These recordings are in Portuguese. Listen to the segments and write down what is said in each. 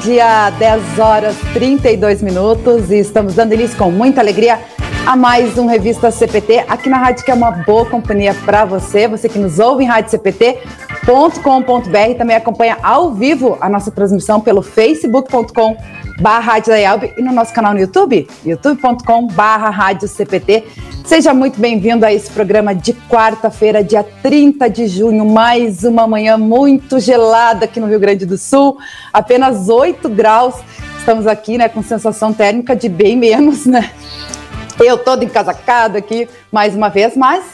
dia, 10 horas 32 minutos e estamos dando início com muita alegria a mais um Revista CPT aqui na rádio que é uma boa companhia para você, você que nos ouve em radiocpt.com.br também acompanha ao vivo a nossa transmissão pelo facebook.com barra e no nosso canal no YouTube, youtube.com barra Seja muito bem-vindo a esse programa de quarta-feira, dia 30 de junho, mais uma manhã muito gelada aqui no Rio Grande do Sul, apenas 8 graus. Estamos aqui, né, com sensação térmica de bem menos, né? Eu toda encasacada aqui, mais uma vez, mas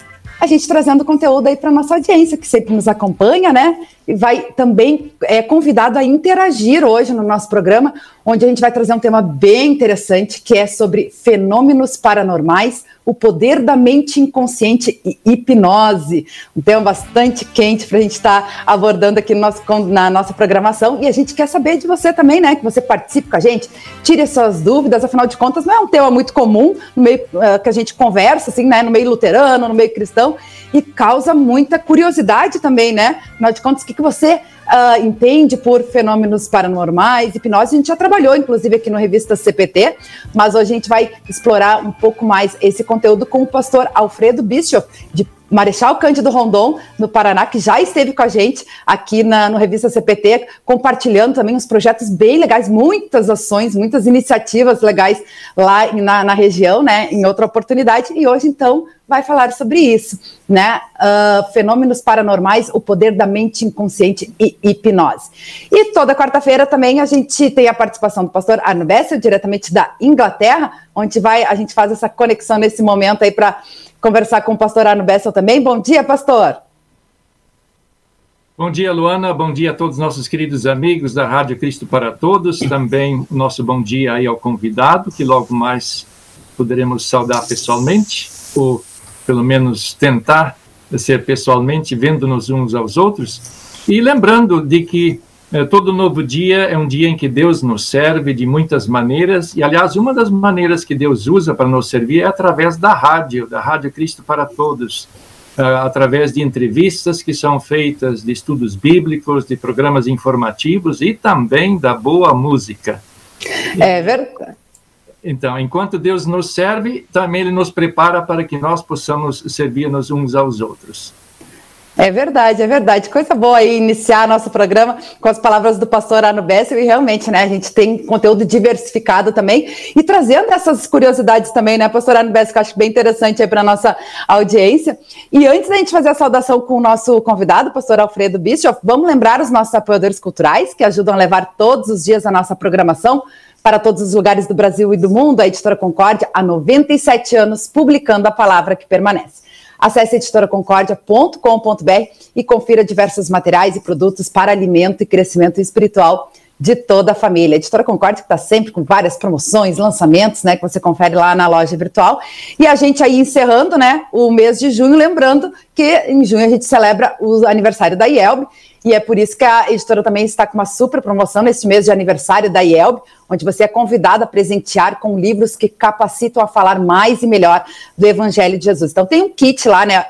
a gente trazendo conteúdo aí para nossa audiência, que sempre nos acompanha, né? Vai também é convidado a interagir hoje no nosso programa, onde a gente vai trazer um tema bem interessante, que é sobre fenômenos paranormais, o poder da mente inconsciente e hipnose. Um tema bastante quente para a gente estar tá abordando aqui no nosso, na nossa programação. E a gente quer saber de você também, né? Que você participe com a gente, tire suas dúvidas, afinal de contas, não é um tema muito comum no meio uh, que a gente conversa, assim, né? No meio luterano, no meio cristão, e causa muita curiosidade também, né? Afinal de contas, que, que você uh, entende por fenômenos paranormais, hipnose. A gente já trabalhou, inclusive, aqui no Revista CPT, mas hoje a gente vai explorar um pouco mais esse conteúdo com o pastor Alfredo Bischoff, de Marechal Cândido Rondon, no Paraná, que já esteve com a gente aqui na, no Revista CPT, compartilhando também uns projetos bem legais, muitas ações, muitas iniciativas legais lá na, na região, né, em outra oportunidade. E hoje, então, vai falar sobre isso, né? Uh, fenômenos paranormais, o poder da mente inconsciente e hipnose. E toda quarta-feira também a gente tem a participação do pastor Arno Bessel, diretamente da Inglaterra, onde vai, a gente faz essa conexão nesse momento aí para conversar com o pastor Arno Bessel também. Bom dia, pastor! Bom dia, Luana. Bom dia a todos os nossos queridos amigos da Rádio Cristo para Todos. Também nosso bom dia aí ao convidado, que logo mais poderemos saudar pessoalmente, ou pelo menos tentar ser pessoalmente, vendo-nos uns aos outros. E lembrando de que todo novo dia é um dia em que Deus nos serve de muitas maneiras, e aliás, uma das maneiras que Deus usa para nos servir é através da rádio, da Rádio Cristo para Todos, uh, através de entrevistas que são feitas, de estudos bíblicos, de programas informativos e também da boa música. É verdade. Então, enquanto Deus nos serve, também Ele nos prepara para que nós possamos servir-nos uns aos outros. É verdade, é verdade. Coisa boa aí iniciar nosso programa com as palavras do pastor Arno Bessel e realmente, né, a gente tem conteúdo diversificado também e trazendo essas curiosidades também, né, pastor Arno Bessel, que eu acho bem interessante aí para nossa audiência. E antes da gente fazer a saudação com o nosso convidado, pastor Alfredo Bischoff, vamos lembrar os nossos apoiadores culturais que ajudam a levar todos os dias a nossa programação para todos os lugares do Brasil e do mundo, a Editora Concórdia há 97 anos publicando a palavra que permanece. Acesse editoraconcordia.com.br e confira diversos materiais e produtos para alimento e crescimento espiritual de toda a família. A Editora Concórdia está sempre com várias promoções, lançamentos, né, que você confere lá na loja virtual. E a gente aí encerrando, né, o mês de junho, lembrando que em junho a gente celebra o aniversário da IELB, e é por isso que a editora também está com uma super promoção neste mês de aniversário da IELB, onde você é convidado a presentear com livros que capacitam a falar mais e melhor do Evangelho de Jesus. Então tem um kit lá, né,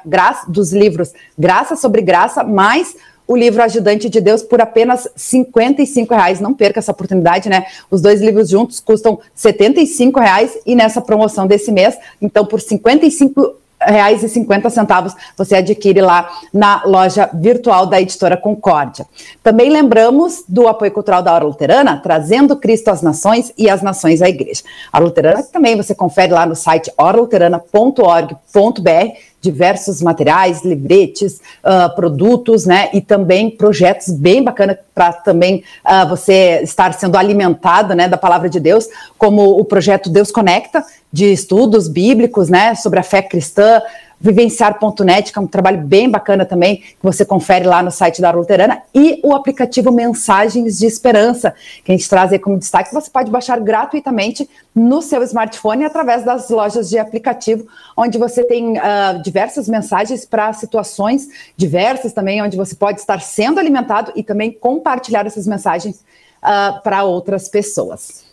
dos livros Graça sobre Graça, mais o livro Ajudante de Deus por apenas R$ reais. Não perca essa oportunidade, né? Os dois livros juntos custam R$ reais e nessa promoção desse mês, então por R$ 55 reais e cinquenta centavos você adquire lá na loja virtual da editora Concórdia. Também lembramos do apoio cultural da Hora Luterana, trazendo Cristo às nações e as nações à igreja. A Luterana também você confere lá no site oraluterana.org.br diversos materiais, livretes, uh, produtos, né, e também projetos bem bacanas para também uh, você estar sendo alimentado, né, da palavra de Deus, como o projeto Deus Conecta, de estudos bíblicos, né, sobre a fé cristã, vivenciar.net, que é um trabalho bem bacana também, que você confere lá no site da Luterana, e o aplicativo Mensagens de Esperança, que a gente traz aí como destaque, que você pode baixar gratuitamente no seu smartphone através das lojas de aplicativo, onde você tem uh, diversas mensagens para situações diversas também, onde você pode estar sendo alimentado e também compartilhar essas mensagens uh, para outras pessoas.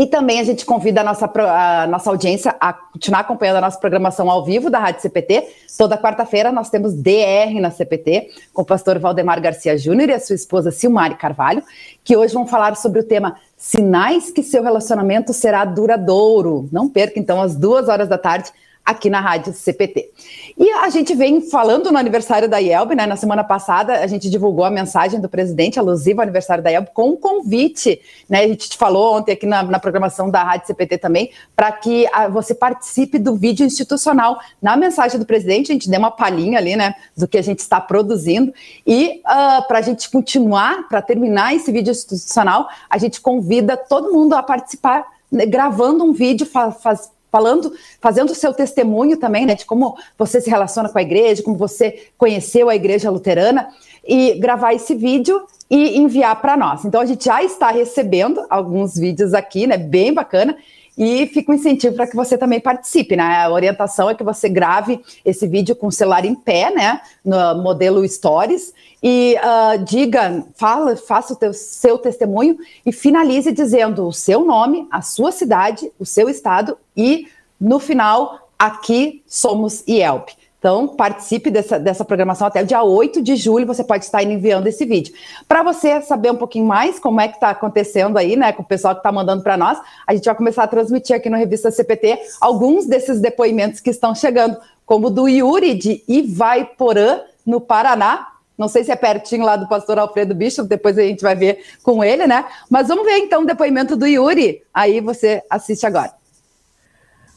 E também a gente convida a nossa, a nossa audiência a continuar acompanhando a nossa programação ao vivo da Rádio CPT. Toda quarta-feira nós temos DR na CPT, com o pastor Valdemar Garcia Júnior e a sua esposa Silmari Carvalho, que hoje vão falar sobre o tema Sinais que seu relacionamento será duradouro. Não perca, então, às duas horas da tarde, aqui na Rádio CPT. E a gente vem falando no aniversário da IELB, né? Na semana passada a gente divulgou a mensagem do presidente alusiva ao aniversário da IELB com um convite, né? A gente te falou ontem aqui na, na programação da Rádio CPT também, para que a, você participe do vídeo institucional. Na mensagem do presidente, a gente deu uma palhinha ali, né? Do que a gente está produzindo. E uh, ah, para a gente continuar, para terminar esse vídeo institucional, a gente convida todo mundo a participar né, gravando um vídeo, faz falando, fazendo o seu testemunho também, né, de como você se relaciona com a igreja, como você conheceu a igreja luterana, e gravar esse vídeo e enviar para nós. Então a gente já está recebendo alguns vídeos aqui, né, bem bacana, e fica um incentivo para que você também participe, né? A orientação é que você grave esse vídeo com o celular em pé, né? No modelo Stories, e uh, diga, fala, faça o teu, seu testemunho e finalize dizendo o seu nome, a sua cidade, o seu estado e, no final, aqui somos IELP. Então, participe dessa, dessa programação até o dia 8 de julho, você pode estar enviando esse vídeo. Para você saber um pouquinho mais como é que está acontecendo aí, né, com o pessoal que está mandando para nós, a gente vai começar a transmitir aqui no Revista CPT alguns desses depoimentos que estão chegando, como do Yuri de Ivaiporã, no Paraná. Não sei se é pertinho lá do pastor Alfredo Bicho, depois a gente vai ver com ele, né? Mas vamos ver então o depoimento do Yuri. Aí você assiste agora.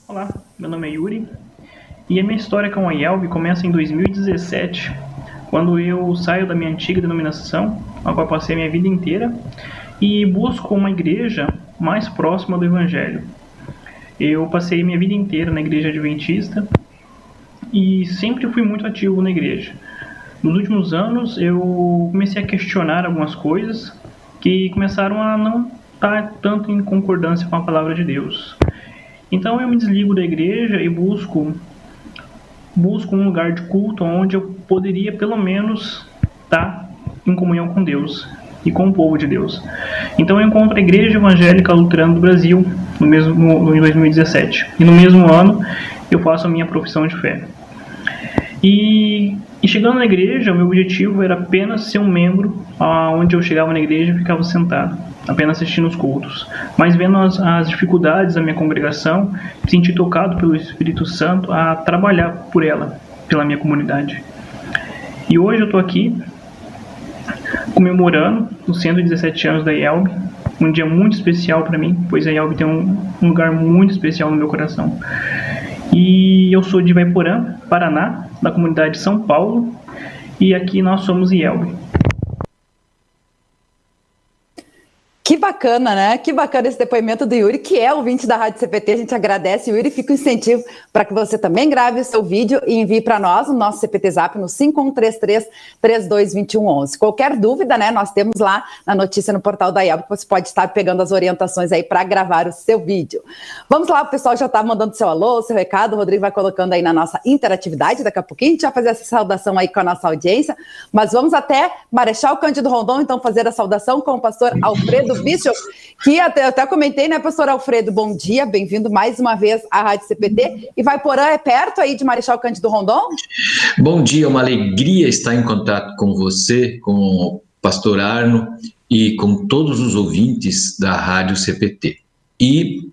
Olá, meu nome é Yuri, e a minha história com a IELB começa em 2017, quando eu saio da minha antiga denominação, a qual passei a minha vida inteira, e busco uma igreja mais próxima do Evangelho. Eu passei minha vida inteira na igreja adventista e sempre fui muito ativo na igreja. Nos últimos anos eu comecei a questionar algumas coisas que começaram a não estar tanto em concordância com a palavra de Deus. Então eu me desligo da igreja e busco busco um lugar de culto onde eu poderia pelo menos estar em comunhão com Deus e com o povo de Deus. Então eu encontro a Igreja Evangélica Luterana do Brasil no mesmo em 2017 e no mesmo ano eu faço a minha profissão de fé. E, e chegando na igreja, o meu objetivo era apenas ser um membro, onde eu chegava na igreja e ficava sentado apenas assistindo os cultos, mas vendo as, as dificuldades da minha congregação, me senti tocado pelo Espírito Santo a trabalhar por ela, pela minha comunidade. E hoje eu estou aqui comemorando os 117 anos da IELB, um dia muito especial para mim, pois a IELB tem um, um, lugar muito especial no meu coração. E eu sou de Ivaiporã, Paraná, da comunidade de São Paulo, e aqui nós somos IELB. Que bacana, né? Que bacana esse depoimento do Yuri, que é ouvinte da Rádio CPT. A gente agradece, Yuri, fica o um incentivo para que você também grave o seu vídeo e envie para nós o nosso CPT Zap no 5133-322111. Qualquer dúvida, né? Nós temos lá na notícia no portal da IELB que você pode estar pegando as orientações aí para gravar o seu vídeo. Vamos lá, o pessoal já está mandando seu alô, seu recado. O Rodrigo vai colocando aí na nossa interatividade. Daqui a pouquinho a gente vai fazer essa saudação aí com a nossa audiência. Mas vamos até Marechal Cândido Rondon, então, fazer a saudação com o pastor Alfredo que até, até comentei, né, pastor Alfredo? Bom dia, bem-vindo mais uma vez à Rádio CPT. E vai Porã é perto aí de Marechal Cândido Rondon? Bom dia, uma alegria estar em contato com você, com o pastor Arno e com todos os ouvintes da Rádio CPT. E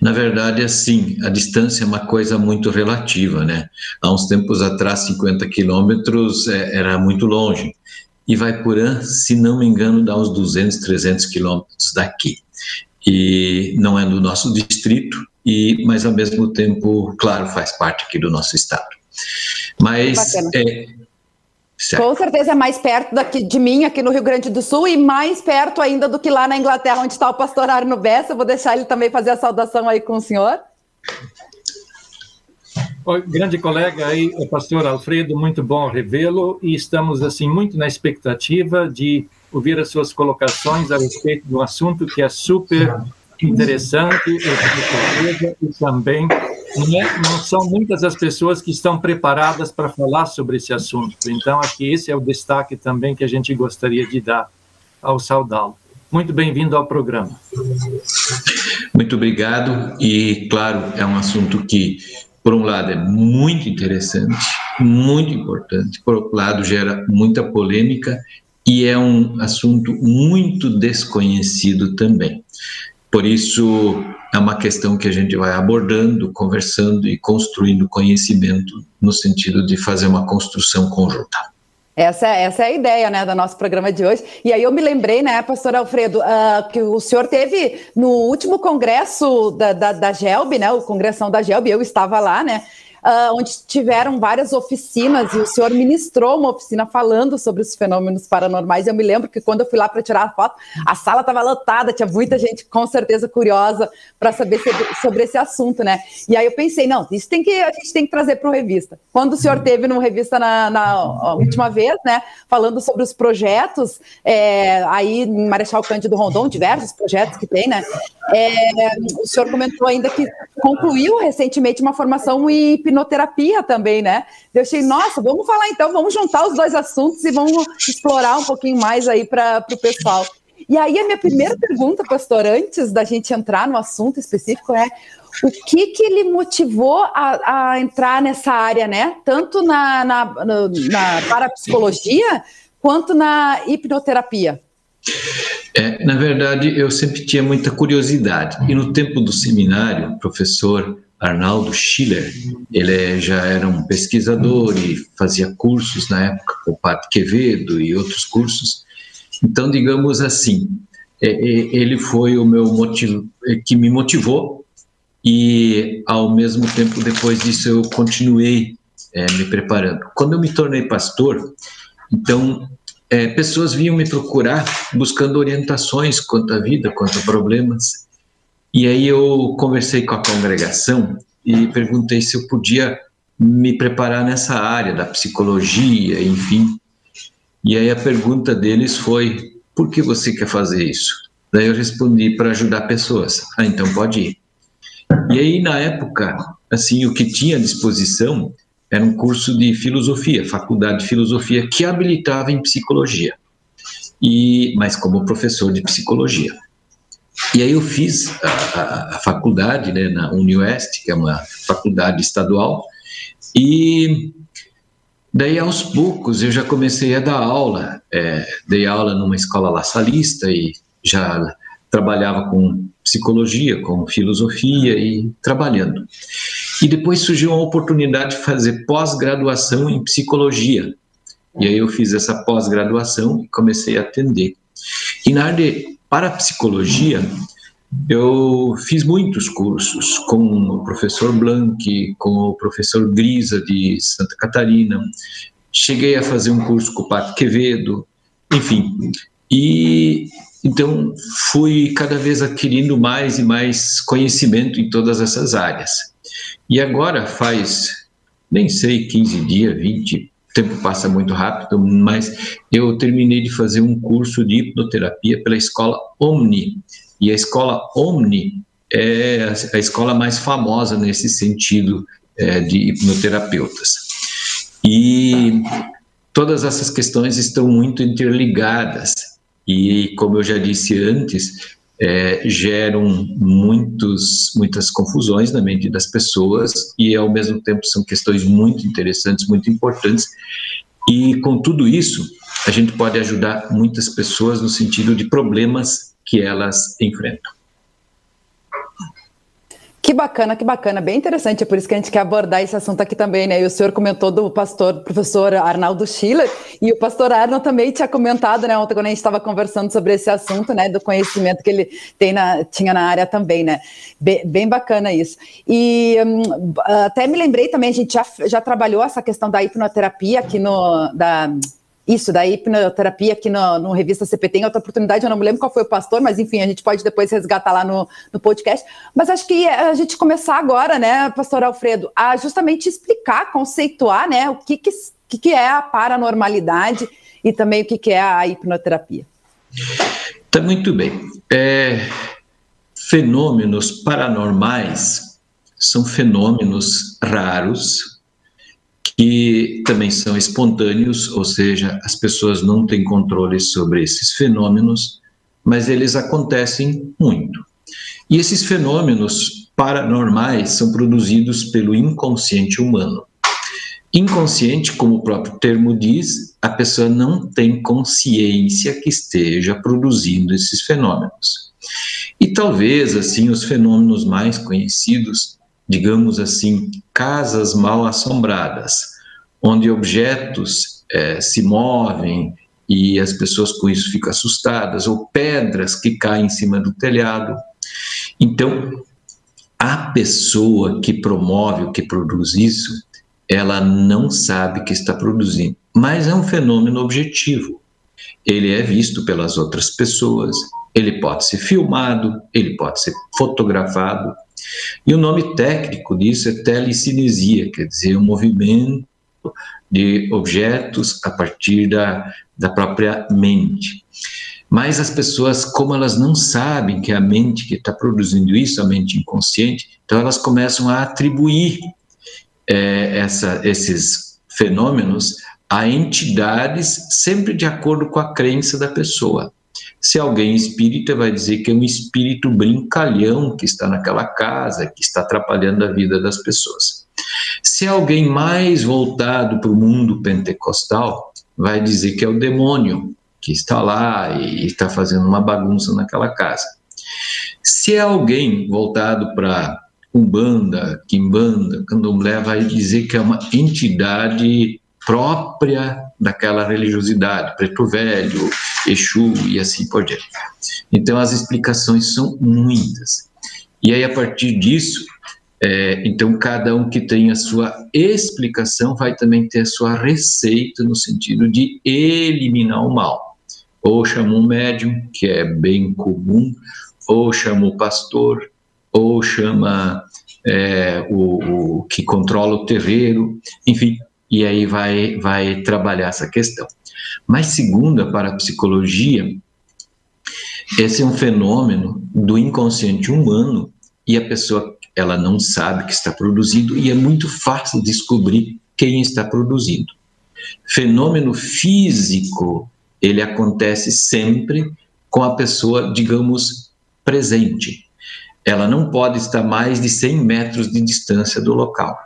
na verdade, assim, a distância é uma coisa muito relativa, né? Há uns tempos atrás, 50 quilômetros é, era muito longe e Vaipurã, se não me engano, dá uns 200, 300 quilômetros daqui. E não é do nosso distrito, e mas ao mesmo tempo, claro, faz parte aqui do nosso estado. Mas é, Com certeza é mais perto daqui de mim, aqui no Rio Grande do Sul, e mais perto ainda do que lá na Inglaterra, onde está o pastor Arno Bessa. Eu vou deixar ele também fazer a saudação aí com o senhor. Grande colega aí, o pastor Alfredo, muito bom revê-lo e estamos assim muito na expectativa de ouvir as suas colocações a respeito de um assunto que é super interessante e também né, não são muitas as pessoas que estão preparadas para falar sobre esse assunto. Então, que esse é o destaque também que a gente gostaria de dar ao saudá-lo. muito bem-vindo ao programa. Muito obrigado. E, claro, é um assunto que, por um lado, é muito interessante, muito importante, por outro lado, gera muita polêmica e é um assunto muito desconhecido também. Por isso, é uma questão que a gente vai abordando, conversando e construindo conhecimento no sentido de fazer uma construção conjunta. Essa, essa é a ideia né, do nosso programa de hoje. E aí eu me lembrei, né, pastor Alfredo, uh, que o senhor teve no último congresso da, da, da GELB, né, o congressão da GELB, eu estava lá, né, uh, onde tiveram várias oficinas e o senhor ministrou uma oficina falando sobre os fenômenos paranormais. Eu me lembro que quando eu fui lá para tirar a foto, a sala estava lotada, tinha muita gente com certeza curiosa para saber sobre, esse assunto, né? E aí eu pensei, não, isso tem que a gente tem que trazer para uma revista. Quando o senhor teve numa revista na, na última vez, né, falando sobre os projetos, é, aí em Marechal Cândido Rondon, diversos projetos que tem, né? É, o senhor comentou ainda que concluiu recentemente uma formação em hipnoterapia também, né? Eu achei, nossa, vamos falar então, vamos juntar os dois assuntos e vamos explorar um pouquinho mais aí para o pessoal. E aí a minha primeira pergunta, pastor, antes da gente entrar no assunto específico, é o que que ele motivou a, a entrar nessa área, né? Tanto na, na, na, na parapsicologia quanto na hipnoterapia. É, na verdade, eu sempre tinha muita curiosidade. E no tempo do seminário, professor Arnaldo Schiller, ele já era um pesquisador e fazia cursos na época com o Padre Quevedo e outros cursos. Então, digamos assim, é, é, ele foi o meu motivo, é, que me motivou e, ao mesmo tempo, depois disso, eu continuei é, me preparando. Quando eu me tornei pastor, então é, pessoas vinham me procurar buscando orientações quanto à vida, quanto a problemas. E aí eu conversei com a congregação e perguntei se eu podia me preparar nessa área da psicologia, enfim. E aí a pergunta deles foi: por que você quer fazer isso? Daí eu respondi para ajudar pessoas. Ah, então pode ir. E aí na época, assim, o que tinha à disposição era um curso de filosofia, faculdade de filosofia, que habilitava em psicologia, e mas como professor de psicologia. E aí eu fiz a, a, a faculdade né, na UniOeste, que é uma faculdade estadual, e daí aos poucos eu já comecei a dar aula, é, dei aula numa escola laçalista e já trabalhava com psicologia, com filosofia e trabalhando. E depois surgiu uma oportunidade de fazer pós-graduação em psicologia. E aí eu fiz essa pós-graduação e comecei a atender. E na área de parapsicologia, eu fiz muitos cursos com o professor Blanc, com o professor Grisa de Santa Catarina. Cheguei a fazer um curso com o Pato Quevedo, enfim. E então fui cada vez adquirindo mais e mais conhecimento em todas essas áreas. E agora faz, nem sei, 15 dias, 20, o tempo passa muito rápido, mas eu terminei de fazer um curso de hipnoterapia pela escola Omni. E a escola Omni é a escola mais famosa nesse sentido é, de hipnoterapeutas. E todas essas questões estão muito interligadas. E, como eu já disse antes, é, geram muitos, muitas confusões na mente das pessoas e, ao mesmo tempo, são questões muito interessantes, muito importantes. E, com tudo isso, a gente pode ajudar muitas pessoas no sentido de problemas que elas enfrentam. Que bacana, que bacana, bem interessante. É por isso que a gente quer abordar esse assunto aqui também, né? E o senhor comentou do pastor, professor Arnaldo Schiller, e o pastor Arno também tinha comentado, né, ontem quando a gente estava conversando sobre esse assunto, né, do conhecimento que ele tem na, tinha na área também, né? Bem, bem bacana isso. E um, até me lembrei também, a gente já, já trabalhou essa questão da hipnoterapia aqui no. Da, isso, da hipnoterapia aqui no, no Revista CPT, em outra oportunidade, eu não me lembro qual foi o pastor, mas enfim, a gente pode depois resgatar lá no, no podcast. Mas acho que a gente começar agora, né, pastor Alfredo, a justamente explicar, conceituar, né, o que, que, que é a paranormalidade e também o que, que é a hipnoterapia. Tá muito bem. É, fenômenos paranormais são fenômenos raros que também são espontâneos, ou seja, as pessoas não têm controle sobre esses fenômenos, mas eles acontecem muito. E esses fenômenos paranormais são produzidos pelo inconsciente humano. Inconsciente, como o próprio termo diz, a pessoa não tem consciência que esteja produzindo esses fenômenos. E talvez, assim, os fenômenos mais conhecidos, digamos assim, casas mal assombradas, onde objetos é, se movem e as pessoas com isso ficam assustadas, ou pedras que caem em cima do telhado. Então, a pessoa que promove, o que produz isso, ela não sabe que está produzindo, mas é um fenômeno objetivo. Ele é visto pelas outras pessoas, ele pode ser filmado, ele pode ser fotografado. E o nome técnico disso é telecinesia, quer dizer, o movimento de objetos a partir da, da própria mente. Mas as pessoas, como elas não sabem que é a mente que está produzindo isso, a mente inconsciente, então elas começam a atribuir é, essa, esses fenômenos a entidades sempre de acordo com a crença da pessoa. Se alguém espírita vai dizer que é um espírito brincalhão que está naquela casa, que está atrapalhando a vida das pessoas. Se alguém mais voltado para o mundo pentecostal, vai dizer que é o demônio que está lá e está fazendo uma bagunça naquela casa. Se alguém voltado para Umbanda, Kimbanda, Candomblé, vai dizer que é uma entidade própria daquela religiosidade, Preto Velho, Exu e assim por diante. Então as explicações são muitas. E aí a partir disso, é, então cada um que tem a sua explicação vai também ter a sua receita no sentido de eliminar o mal. Ou chama um médium, que é bem comum, ou chama o pastor, ou chama é, o, o, que controla o terreiro, enfim, e aí vai, vai trabalhar essa questão. Mas, segundo a parapsicologia, esse é um fenômeno do inconsciente humano e a pessoa ela não sabe que está produzindo e é muito fácil descobrir quem está produzindo. Fenômeno físico, ele acontece sempre com a pessoa, digamos, presente ela não pode estar mais de 100 metros de distância do local.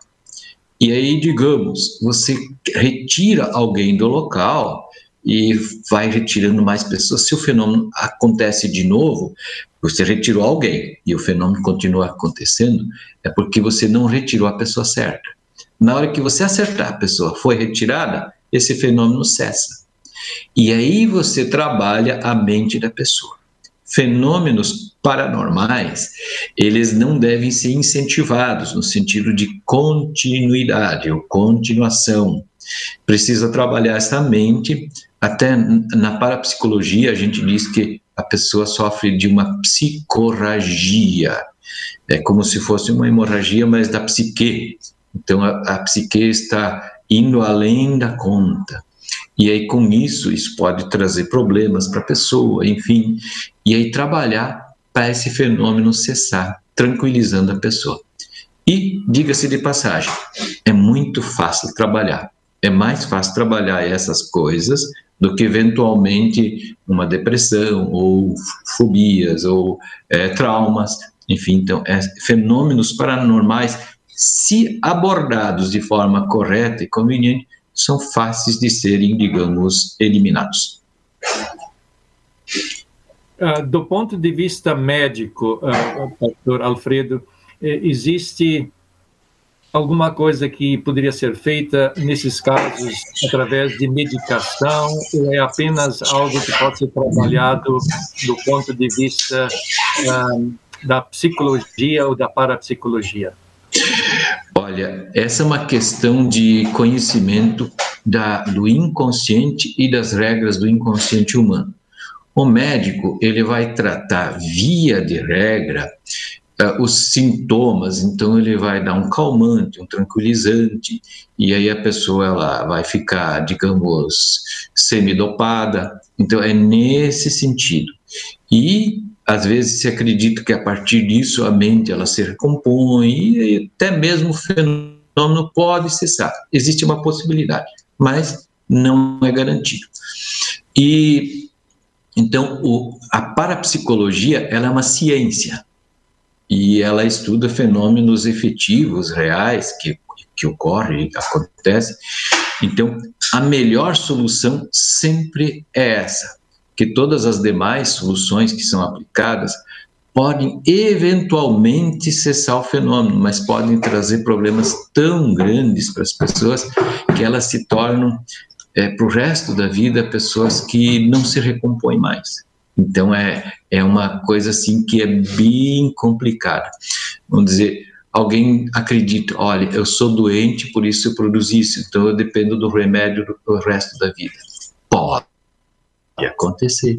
E aí, digamos, você retira alguém do local e vai retirando mais pessoas. Se o fenômeno acontece de novo, você retirou alguém e o fenômeno continua acontecendo, é porque você não retirou a pessoa certa. Na hora que você acertar a pessoa foi retirada, esse fenômeno cessa. E aí você trabalha a mente da pessoa fenômenos paranormais, eles não devem ser incentivados no sentido de continuidade ou continuação. Precisa trabalhar essa mente. Até na parapsicologia, a gente diz que a pessoa sofre de uma psicorragia. É como se fosse uma hemorragia, mas da psique. Então, a, a psique está indo além da conta. E aí, com isso, isso pode trazer problemas para a pessoa, enfim. E aí, trabalhar para esse fenômeno cessar, tranquilizando a pessoa. E, diga-se de passagem, é muito fácil trabalhar. É mais fácil trabalhar essas coisas do que eventualmente uma depressão ou fobias ou é, traumas, enfim, então é, fenômenos paranormais, se abordados de forma correta e conveniente, são fáceis de serem, digamos, eliminados. Uh, do ponto de vista médico, uh, doutor Alfredo, eh, existe alguma coisa que poderia ser feita nesses casos através de medicação ou é apenas algo que pode ser trabalhado do ponto de vista uh, da psicologia ou da parapsicologia? Olha, essa é uma questão de conhecimento da, do inconsciente e das regras do inconsciente humano. O médico ele vai tratar via de regra uh, os sintomas, então ele vai dar um calmante, um tranquilizante, e aí a pessoa ela vai ficar, digamos, semidopada. Então é nesse sentido. E às vezes se acredita que a partir disso a mente ela se recompõe e até mesmo o fenômeno pode cessar. Existe uma possibilidade, mas não é garantido. E Então, o, a parapsicologia ela é uma ciência e ela estuda fenômenos efetivos, reais, que, que ocorrem, acontecem. Então, a melhor solução sempre é essa, que todas as demais soluções que são aplicadas podem eventualmente cessar o fenômeno, mas podem trazer problemas tão grandes para as pessoas que elas se tornam, é, para o resto da vida, pessoas que não se recompõem mais. Então é, é uma coisa assim que é bem complicada. Vamos dizer, alguém acredita, olha, eu sou doente, por isso eu produzo isso, então eu dependo do remédio do resto da vida. Pode acontecer.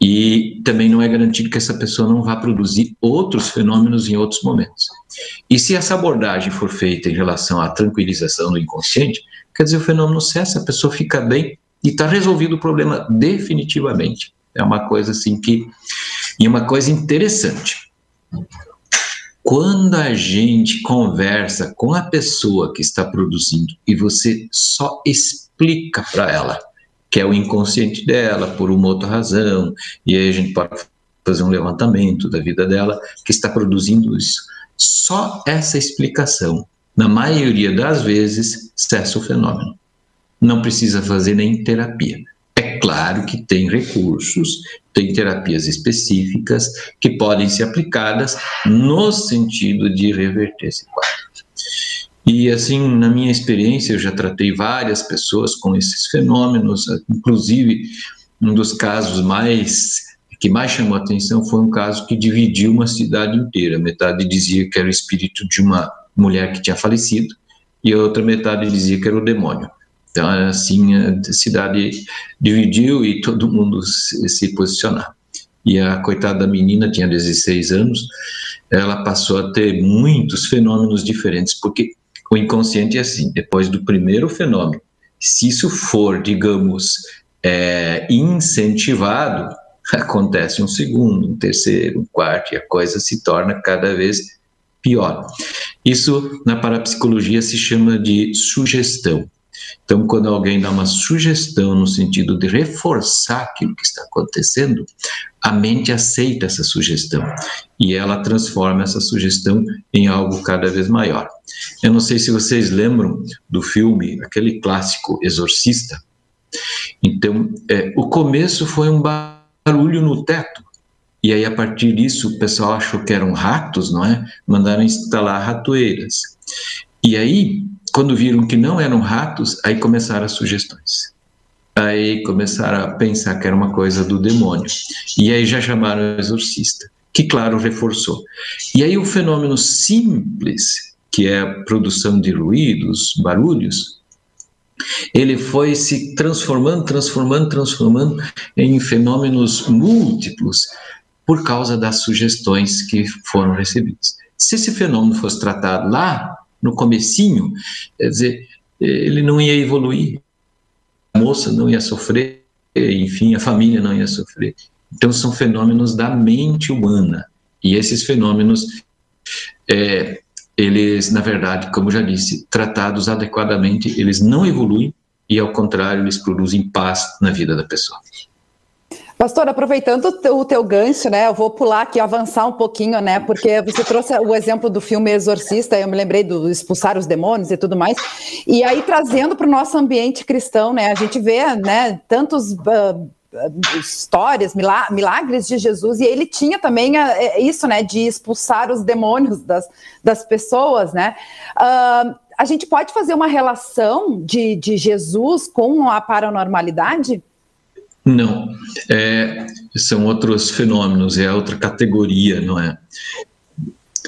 E também não é garantido que essa pessoa não vá produzir outros fenômenos em outros momentos. E se essa abordagem for feita em relação à tranquilização do inconsciente, quer dizer, o fenômeno cessa, a pessoa fica bem e está resolvido o problema definitivamente. É uma coisa assim que. E uma coisa interessante. Quando a gente conversa com a pessoa que está produzindo e você só explica para ela que é o inconsciente dela, por uma outra razão, e aí a gente pode fazer um levantamento da vida dela que está produzindo isso. Só essa explicação, na maioria das vezes, cessa o fenômeno. Não precisa fazer nem terapia. É claro que tem recursos, tem terapias específicas que podem ser aplicadas no sentido de reverter esse quadro. E assim, na minha experiência, eu já tratei várias pessoas com esses fenômenos, inclusive um dos casos mais que mais chamou atenção foi um caso que dividiu uma cidade inteira. Metade dizia que era o espírito de uma mulher que tinha falecido e a outra metade dizia que era o demônio. Então, assim, a cidade dividiu e todo mundo se, se posicionar. E a coitada da menina tinha 16 anos, ela passou a ter muitos fenômenos diferentes, porque o inconsciente é assim, depois do primeiro fenômeno, se isso for, digamos, é, incentivado, acontece um segundo, um terceiro, um quarto, e a coisa se torna cada vez pior. Isso na parapsicologia se chama de sugestão. Então, quando alguém dá uma sugestão no sentido de reforçar aquilo que está acontecendo, a mente aceita essa sugestão e ela transforma essa sugestão em algo cada vez maior. Eu não sei se vocês lembram do filme, aquele clássico Exorcista. Então, é, o começo foi um barulho no teto. E aí, a partir disso, o pessoal achou que eram ratos, não é? Mandaram instalar ratoeiras. E aí, quando viram que não eram ratos, aí começaram as sugestões. Aí começaram a pensar que era uma coisa do demônio. E aí já chamaram o exorcista, que, claro, reforçou. E aí o fenômeno simples, que é a produção de ruídos, barulhos, ele foi se transformando, transformando, transformando em fenômenos múltiplos por causa das sugestões que foram recebidas. Se esse fenômeno fosse tratado lá no comecinho, quer dizer, ele não ia evoluir, a moça não ia sofrer, enfim, a família não ia sofrer. Então, são fenômenos da mente humana. E esses fenômenos, é, eles, na verdade, como já disse, tratados adequadamente, eles não evoluem e, ao contrário, eles produzem paz na vida da pessoa. Pastor, aproveitando o teu gancho, né? Eu vou pular aqui, avançar um pouquinho, né? Porque você trouxe o exemplo do filme Exorcista, eu me lembrei do expulsar os demônios e tudo mais. E aí, trazendo para o nosso ambiente cristão, né? A gente vê, né, tantos. Uh, histórias, milagres de Jesus, e ele tinha também uh, isso, né, de expulsar os demônios das, das pessoas, né? Uh, a gente pode fazer uma relação de, de Jesus com a paranormalidade? Não, é, são outros fenômenos, é outra categoria, não é?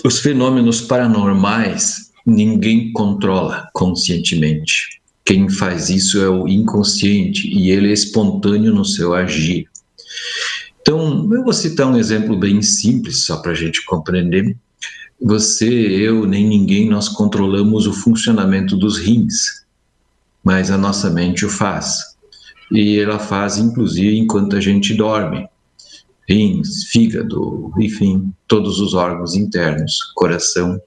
Os fenômenos paranormais ninguém controla conscientemente. Quem faz isso é o inconsciente e ele é espontâneo no seu agir. Então, eu vou citar um exemplo bem simples, só para a gente compreender. Você, eu, nem ninguém, nós controlamos o funcionamento dos rins, mas a nossa mente o faz e ela faz inclusive enquanto a gente dorme. rins, fígado, enfim, todos os órgãos internos, coração.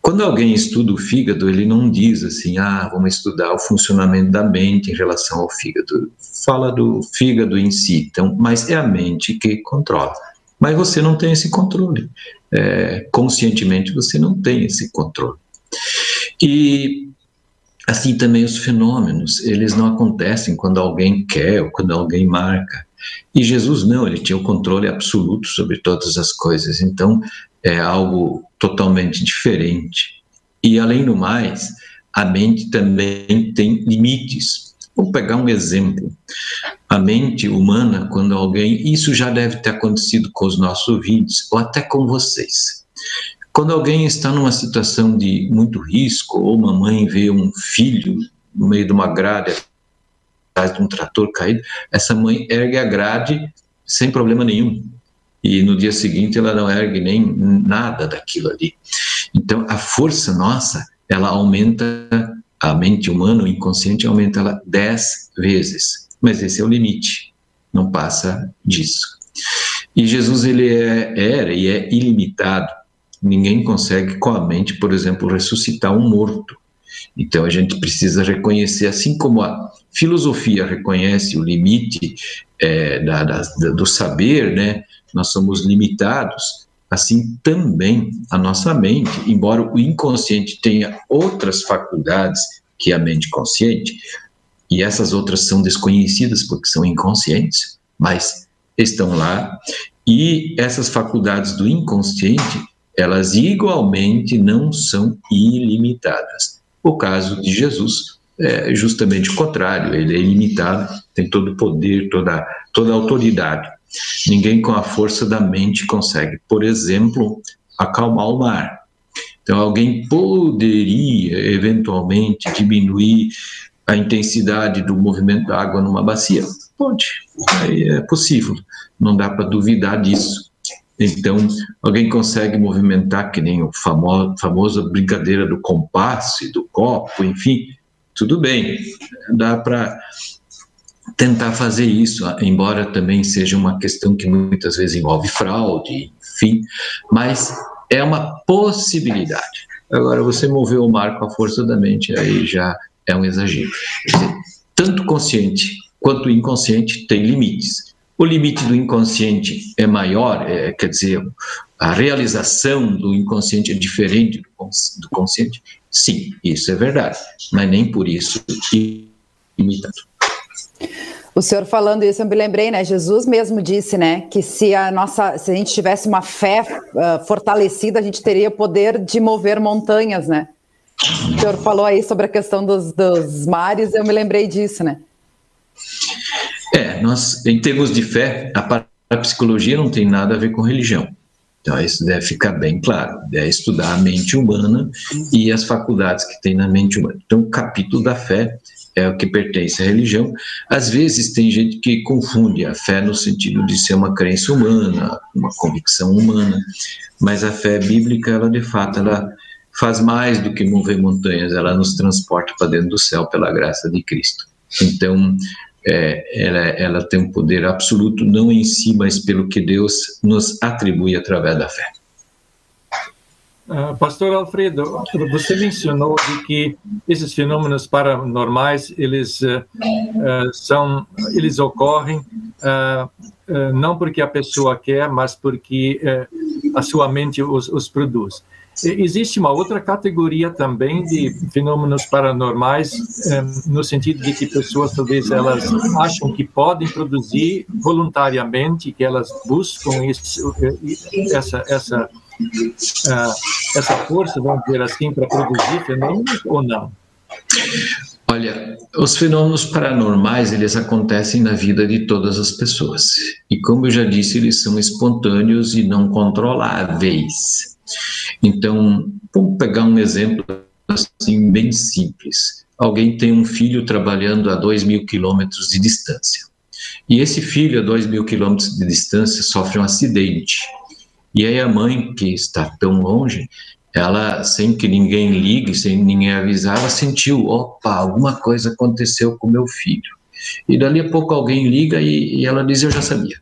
Quando alguém estuda o fígado, ele não diz assim, ah, vamos estudar o funcionamento da mente em relação ao fígado. Fala do fígado em si, então, mas é a mente que controla. Mas você não tem esse controle. É, conscientemente você não tem esse controle. E assim também os fenômenos, eles não acontecem quando alguém quer ou quando alguém marca. E Jesus não, ele tinha o controle absoluto sobre todas as coisas. Então, é algo totalmente diferente. E além do mais, a mente também tem limites. Vou pegar um exemplo. A mente humana, quando alguém. Isso já deve ter acontecido com os nossos ouvintes, ou até com vocês. Quando alguém está numa situação de muito risco, ou uma mãe vê um filho no meio de uma grade atrás de um trator caído, essa mãe ergue a grade sem problema nenhum. E no dia seguinte ela não ergue nem nada daquilo ali. Então a força nossa, ela aumenta, a mente humana, o inconsciente aumenta ela dez vezes. Mas esse é o limite, não passa disso. E Jesus ele é, era e é ilimitado. Ninguém consegue com a mente, por exemplo, ressuscitar um morto. Então a gente precisa reconhecer, assim como a filosofia reconhece o limite é, da, da, do saber, né? Nós somos limitados. Assim também a nossa mente, embora o inconsciente tenha outras faculdades que a mente consciente, e essas outras são desconhecidas porque são inconscientes, mas estão lá. E essas faculdades do inconsciente, elas igualmente não são ilimitadas. O caso de Jesus é justamente o contrário, ele é ilimitado, tem todo o poder, toda, toda a autoridade. Ninguém com a força da mente consegue, por exemplo, acalmar o mar. Então, alguém poderia eventualmente diminuir a intensidade do movimento da água numa bacia? Pode, é possível, não dá para duvidar disso. Então, alguém consegue movimentar, que nem o famoso, famosa brincadeira do compasso do copo, enfim, tudo bem, dá para tentar fazer isso, embora também seja uma questão que muitas vezes envolve fraude, enfim, mas é uma possibilidade. Agora, você mover o mar com a força da mente, aí já é um exagero. Tanto consciente quanto inconsciente tem limites. O limite do inconsciente é maior, é, quer dizer, a realização do inconsciente é diferente do consciente? Sim, isso é verdade, mas nem por isso limitado. O senhor falando isso, eu me lembrei, né? Jesus mesmo disse, né, que se a nossa, se a gente tivesse uma fé uh, fortalecida, a gente teria o poder de mover montanhas, né? O senhor falou aí sobre a questão dos, dos mares, eu me lembrei disso, né? É, nós, em termos de fé, a psicologia não tem nada a ver com religião. Então, isso deve ficar bem claro. É estudar a mente humana e as faculdades que tem na mente humana. Então, o capítulo da fé é o que pertence à religião. Às vezes, tem gente que confunde a fé no sentido de ser uma crença humana, uma convicção humana, mas a fé bíblica, ela de fato, ela faz mais do que mover montanhas, ela nos transporta para dentro do céu pela graça de Cristo. Então, é, ela, ela tem um poder absoluto, não em si, mas pelo que Deus nos atribui através da fé. Uh, Pastor Alfredo, você mencionou de que esses fenômenos paranormais eles uh, uh, são, eles ocorrem não porque a pessoa quer, mas porque a sua mente os, os produz. Existe uma outra categoria também de fenômenos paranormais, eh, no sentido de que pessoas talvez elas acham que podem produzir voluntariamente, que elas buscam isso, eh, essa essa eh, essa força, vamos dizer assim, para produzir fenômenos ou não? Olha, os fenômenos paranormais, eles acontecem na vida de todas as pessoas. E como eu já disse, eles são espontâneos e não controláveis. Então, vamos pegar um exemplo assim bem simples. Alguém tem um filho trabalhando a dois mil quilômetros de distância. E esse filho, a dois mil quilômetros de distância, sofre um acidente. E aí a mãe, que está tão longe, ela, sem que ninguém ligue, sem ninguém avisar, ela sentiu, opa, alguma coisa aconteceu com meu filho. E dali a pouco alguém liga e, e ela diz, eu já sabia.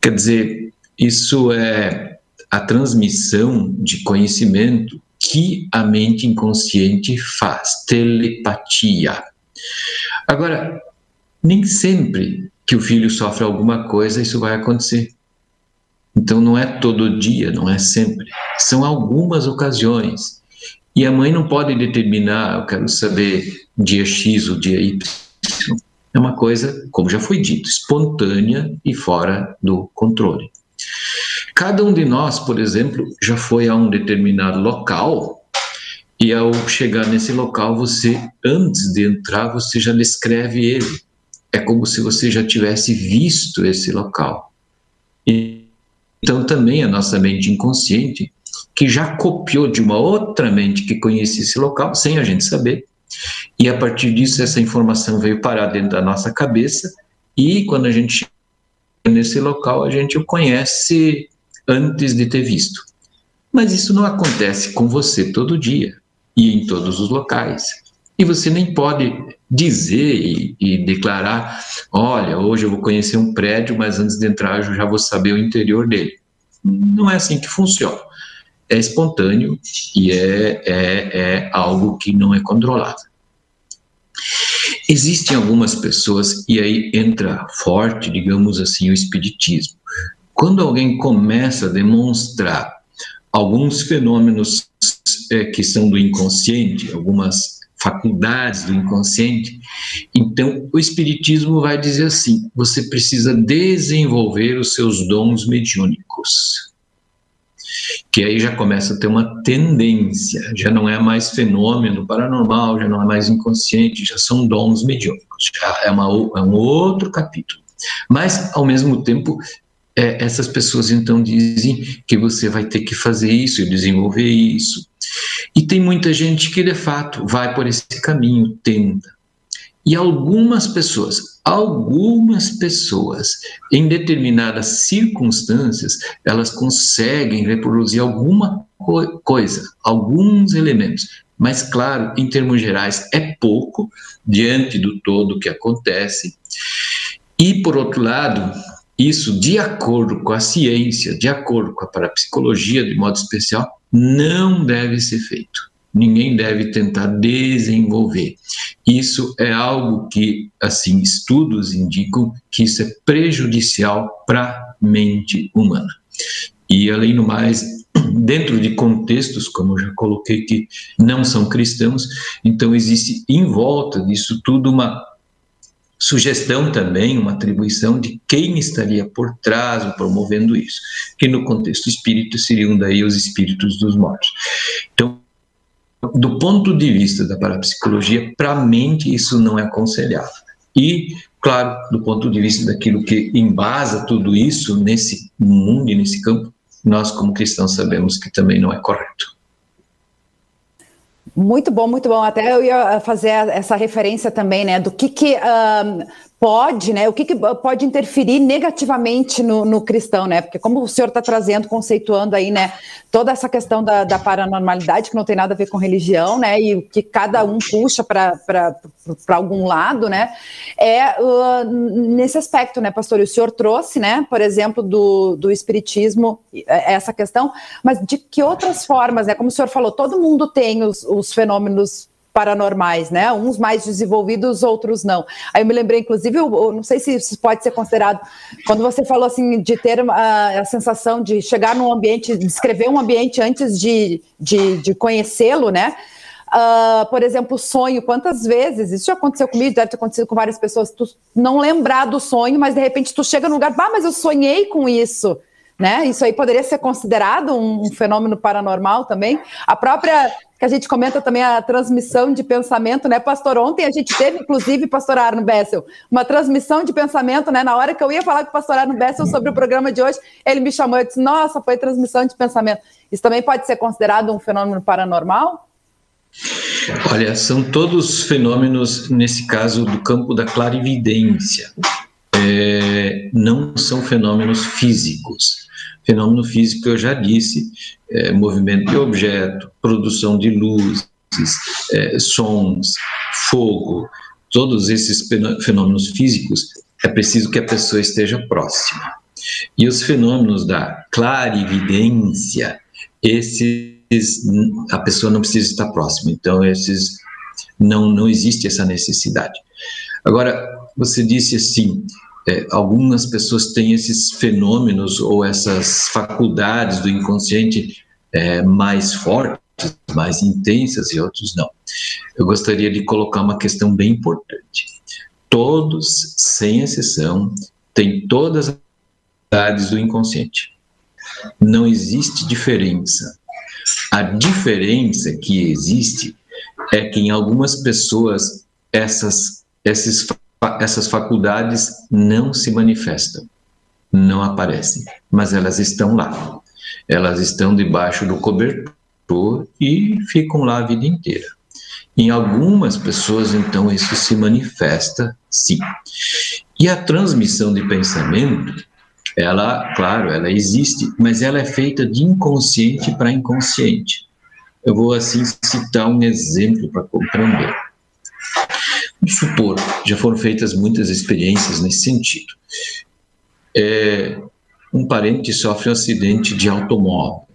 Quer dizer, isso é a transmissão de conhecimento que a mente inconsciente faz, telepatia. Agora, nem sempre que o filho sofre alguma coisa isso vai acontecer. Então não é todo dia, não é sempre. São algumas ocasiões. E a mãe não pode determinar, eu quero saber dia X ou dia Y. É uma coisa, como já foi dito, espontânea e fora do controle. Cada um de nós, por exemplo, já foi a um determinado local e ao chegar nesse local, você, antes de entrar, você já descreve ele. É como se você já tivesse visto esse local. E então, também a nossa mente inconsciente, que já copiou de uma outra mente que conhecia esse local, sem a gente saber, e a partir disso, essa informação veio parar dentro da nossa cabeça, e quando a gente chega nesse local, a gente o conhece antes de ter visto. Mas isso não acontece com você todo dia e em todos os locais. E você nem pode dizer e, e, declarar: olha, hoje eu vou conhecer um prédio, mas antes de entrar eu já vou saber o interior dele. Não é assim que funciona. É espontâneo e é, é, é algo que não é controlado. Existem algumas pessoas, e aí entra forte, digamos assim, o espiritismo. Quando alguém começa a demonstrar alguns fenômenos é, que são do inconsciente, algumas faculdades do inconsciente. Então, o Espiritismo vai dizer assim: você precisa desenvolver os seus dons mediúnicos. Que aí já começa a ter uma tendência, já não é mais fenômeno paranormal, já não é mais inconsciente, já são dons mediúnicos, já é, uma, é um outro capítulo. Mas, ao mesmo tempo, é, essas pessoas então dizem que você vai ter que fazer isso e desenvolver isso, e tem muita gente que de fato vai por esse caminho, tenta. E algumas pessoas, algumas pessoas, em determinadas circunstâncias, elas conseguem reproduzir alguma coisa, alguns elementos. Mas, claro, em termos gerais, é pouco diante do todo que acontece. E, por outro lado, isso, de acordo com a ciência, de acordo com a parapsicologia, de modo especial, não deve ser feito. Ninguém deve tentar desenvolver. Isso é algo que, assim, estudos indicam que isso é prejudicial para a mente humana. E, além do mais, dentro de contextos, como eu já coloquei, que não são cristãos, então existe em volta disso tudo uma sugestão também, uma atribuição de quem estaria por trás promovendo isso, que no contexto espírita seriam daí os espíritos dos mortos. Então, do ponto de vista da parapsicologia, para a mente isso não é aconselhável. E, claro, do ponto de vista daquilo que embasa tudo isso nesse mundo e nesse campo, nós como cristãos sabemos que também não é correto. Muito bom, muito bom. Até eu ia fazer essa referência também, né, do que, que um, pode, né? O que, que pode interferir negativamente no, no, cristão, né? Porque como o senhor está trazendo, conceituando aí, né, toda essa questão da, da, paranormalidade que não tem nada a ver com religião, né? E o que cada um puxa para algum lado, né? É uh, nesse aspecto, né, pastor? E o senhor trouxe, né, por exemplo, do, do espiritismo é, essa questão, mas de que outras formas, né? Como o senhor falou, todo mundo tem os, os fenômenos paranormais, né? Uns mais desenvolvidos, outros não. Aí eu me lembrei, inclusive, eu, não sei se isso pode ser considerado, quando você falou assim, de ter a, a sensação de chegar num ambiente, descrever um ambiente antes de, de, de conhecê-lo, né? Uh, por exemplo, sonho, quantas vezes, isso já aconteceu comigo, deve ter acontecido com várias pessoas, tu não lembrar do sonho, mas de repente tu chega no lugar, ah, mas eu sonhei com isso, né? Isso aí poderia ser considerado um fenômeno paranormal também. A própria que a gente comenta também a transmissão de pensamento, né, pastor? Ontem a gente teve, inclusive, pastor Arno Bessel, uma transmissão de pensamento, né? Na hora que eu ia falar com o pastor Arno Bessel sobre o programa de hoje, ele me chamou e disse: Nossa, foi transmissão de pensamento. Isso também pode ser considerado um fenômeno paranormal? Olha, são todos fenômenos, nesse caso, do campo da clarividência. É, não são fenômenos físicos. Fenômeno físico, eu já disse, é, movimento de objeto, produção de luzes, é, sons, fogo, todos esses fenômenos físicos, é preciso que a pessoa esteja próxima. E os fenômenos da clarividência, esses a pessoa não precisa estar próxima. Então esses não não existe essa necessidade. Agora você disse assim, é, algumas pessoas têm esses fenômenos ou essas faculdades do inconsciente é, mais fortes, mais intensas e outros não. Eu gostaria de colocar uma questão bem importante. Todos, sem exceção, têm todas as faculdades do inconsciente. Não existe diferença. A diferença que existe é que em algumas pessoas essas, esses essas faculdades não se manifestam, não aparecem, mas elas estão lá. Elas estão debaixo do cobertor e ficam lá a vida inteira. Em algumas pessoas, então, isso se manifesta sim. E a transmissão de pensamento, ela, claro, ela existe, mas ela é feita de inconsciente para inconsciente. Eu vou, assim, citar um exemplo para compreender. Supor, já foram feitas muitas experiências nesse sentido. É, um parente sofre um acidente de automóvel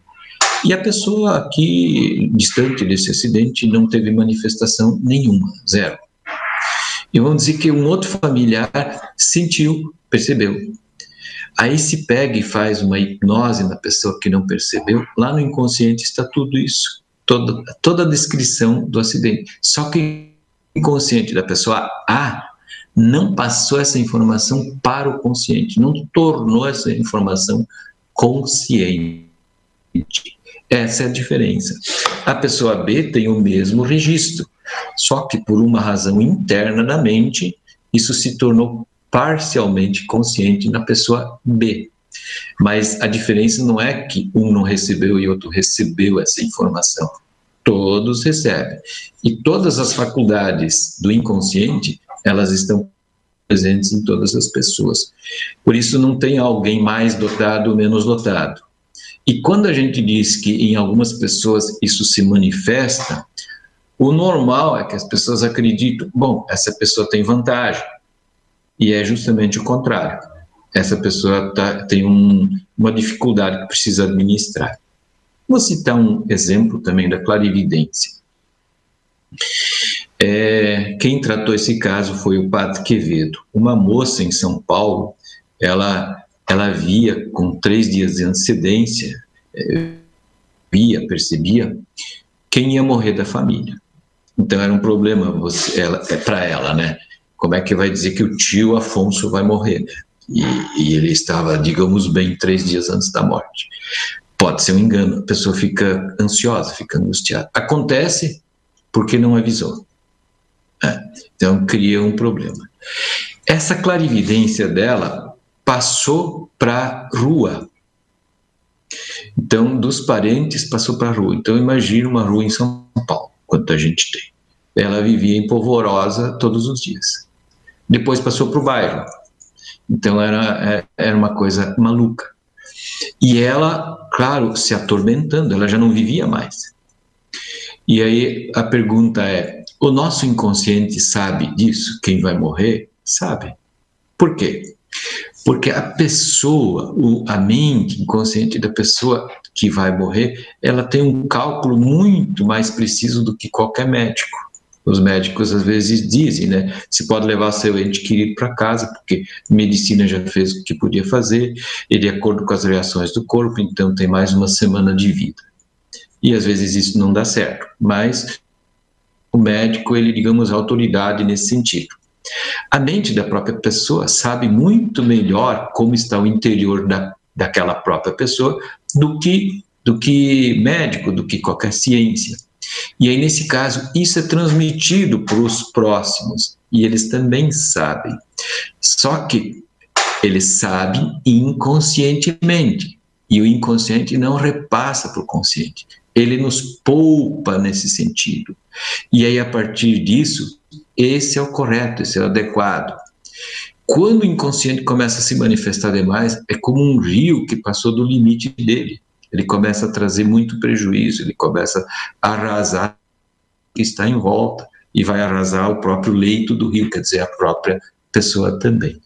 e a pessoa aqui, distante desse acidente, não teve manifestação nenhuma, zero. E vamos dizer que um outro familiar sentiu, percebeu. Aí se pega e faz uma hipnose na pessoa que não percebeu, lá no inconsciente está tudo isso, toda, toda a descrição do acidente. Só que inconsciente da pessoa A não passou essa informação para o consciente, não tornou essa informação consciente. Essa é a diferença. A pessoa B tem o mesmo registro, só que por uma razão interna da mente, isso se tornou parcialmente consciente na pessoa B. Mas a diferença não é que um não recebeu e outro recebeu essa informação todos recebem. E todas as faculdades do inconsciente, elas estão presentes em todas as pessoas. Por isso não tem alguém mais dotado ou menos dotado. E quando a gente diz que em algumas pessoas isso se manifesta, o normal é que as pessoas acreditam, bom, essa pessoa tem vantagem. E é justamente o contrário. Essa pessoa tá, tem um, uma dificuldade que precisa administrar. Vou citar um exemplo também da clarividência. É, quem tratou esse caso foi o Padre Quevedo. Uma moça em São Paulo, ela, ela via com três dias de antecedência, é, via, percebia quem ia morrer da família. Então era um problema é para ela, né? Como é que vai dizer que o tio Afonso vai morrer? E, e, ele estava, digamos bem, três dias antes da morte. Pode ser um engano, a pessoa fica ansiosa, fica angustiada. Acontece porque não avisou. É, então cria um problema. Essa clarividência dela passou para a rua. Então, dos parentes passou para a rua. Então, imagine uma rua em São Paulo, quanta gente tem. Ela vivia em Polvorosa todos os dias. Depois passou para o bairro. Então, era, é, era uma coisa maluca. E ela, claro, se atormentando, ela já não vivia mais. E aí a pergunta é: o nosso inconsciente sabe disso? Quem vai morrer? Sabe. Por quê? Porque a pessoa, a mente inconsciente da pessoa que vai morrer, ela tem um cálculo muito mais preciso do que qualquer médico os médicos às vezes dizem, né? Se pode levar seu ente querido para casa, porque medicina já fez o que podia fazer, e de acordo com as reações do corpo, então tem mais uma semana de vida. E às vezes isso não dá certo, mas o médico, ele, digamos, autoridade nesse sentido. A mente da própria pessoa sabe muito melhor como está o interior da, daquela própria pessoa do que, do que médico, do que qualquer ciência. E aí, nesse caso, isso é transmitido para os próximos e eles também sabem. Só que eles sabem inconscientemente e o inconsciente não repassa para o consciente. Ele nos poupa nesse sentido. E aí, a partir disso, esse é o correto, esse é o adequado. Quando o inconsciente começa a se manifestar demais, é como um rio que passou do limite dele ele começa a trazer muito prejuízo, ele começa a arrasar o que está em volta e vai arrasar o próprio leito do rio, quer dizer, a própria pessoa também.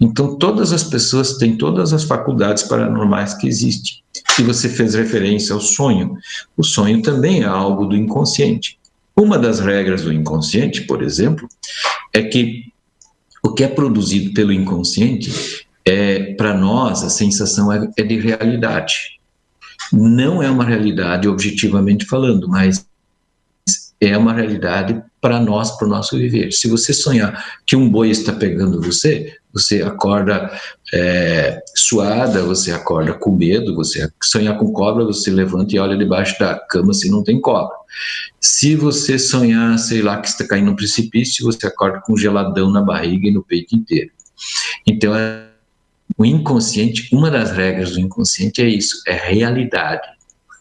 Então, todas as pessoas têm todas as faculdades paranormais que existem. E você fez referência ao sonho. O sonho também é algo do inconsciente. Uma das regras do inconsciente, por exemplo, é que o que é produzido pelo inconsciente é, para nós, a sensação é, é de realidade. Não é uma realidade objetivamente falando, mas é uma realidade para nós, para o nosso viver. Se você sonhar que um boi está pegando você, você acorda é, suada, você acorda com medo, você sonhar com cobra, você levanta e olha debaixo da cama se não tem cobra. Se você sonhar, sei lá, que está caindo no precipício, você acorda com um geladão na barriga e no peito inteiro. Então, é, o inconsciente, uma das regras do inconsciente é isso, é realidade.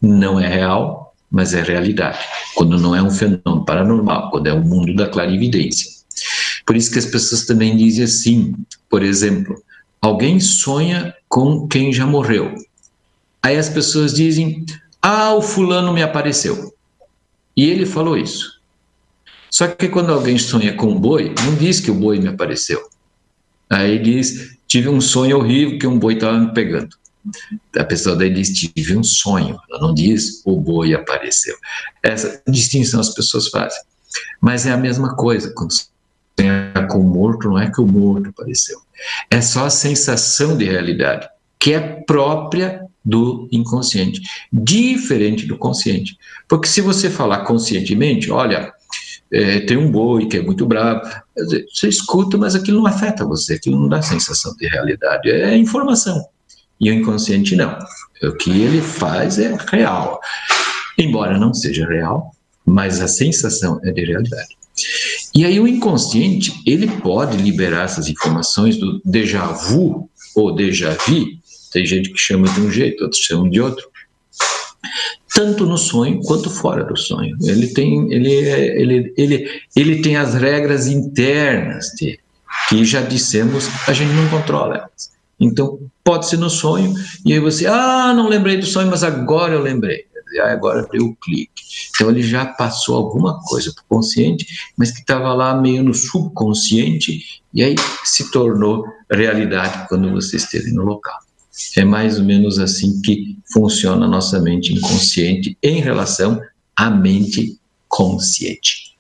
Não é real, mas é realidade. Quando não é um fenômeno paranormal, quando é o mundo da clarividência. Por isso que as pessoas também dizem assim, por exemplo, alguém sonha com quem já morreu. Aí as pessoas dizem: "Ah, o fulano me apareceu". E ele falou isso. Só que quando alguém sonha com um boi, não diz que o boi me apareceu. Aí diz: "Tive um sonho horrível que um boi estava me pegando". A pessoa daí diz, tive um sonho, ela não diz, o boi apareceu. Essa distinção as pessoas fazem. Mas é a mesma coisa, quando sonha com o morto, não é que o morto apareceu. É só a sensação de realidade, que é própria do inconsciente, diferente do consciente. Porque se você falar conscientemente, olha, é, tem um boi que é muito bravo, você escuta, mas aquilo não afeta você, aquilo não dá sensação de realidade, é informação e o inconsciente não. O que ele faz é real. Embora não seja real, mas a sensação é de realidade. E aí o inconsciente, ele pode liberar essas informações do déjà vu ou déjà vu, tem gente que chama de um jeito, outros chamam de outro, tanto no sonho quanto fora do sonho. Ele tem, ele, ele, ele, ele tem as regras internas dele, que já dissemos, a gente não controla elas. Então, pode ser no sonho, e aí você, ah, não lembrei do sonho, mas agora eu lembrei. agora deu o clique. Então, ele já passou alguma coisa para o consciente, mas que estava lá meio no subconsciente, e aí se tornou realidade quando você esteve no local. É mais ou menos assim que funciona a nossa mente inconsciente em relação à mente consciente.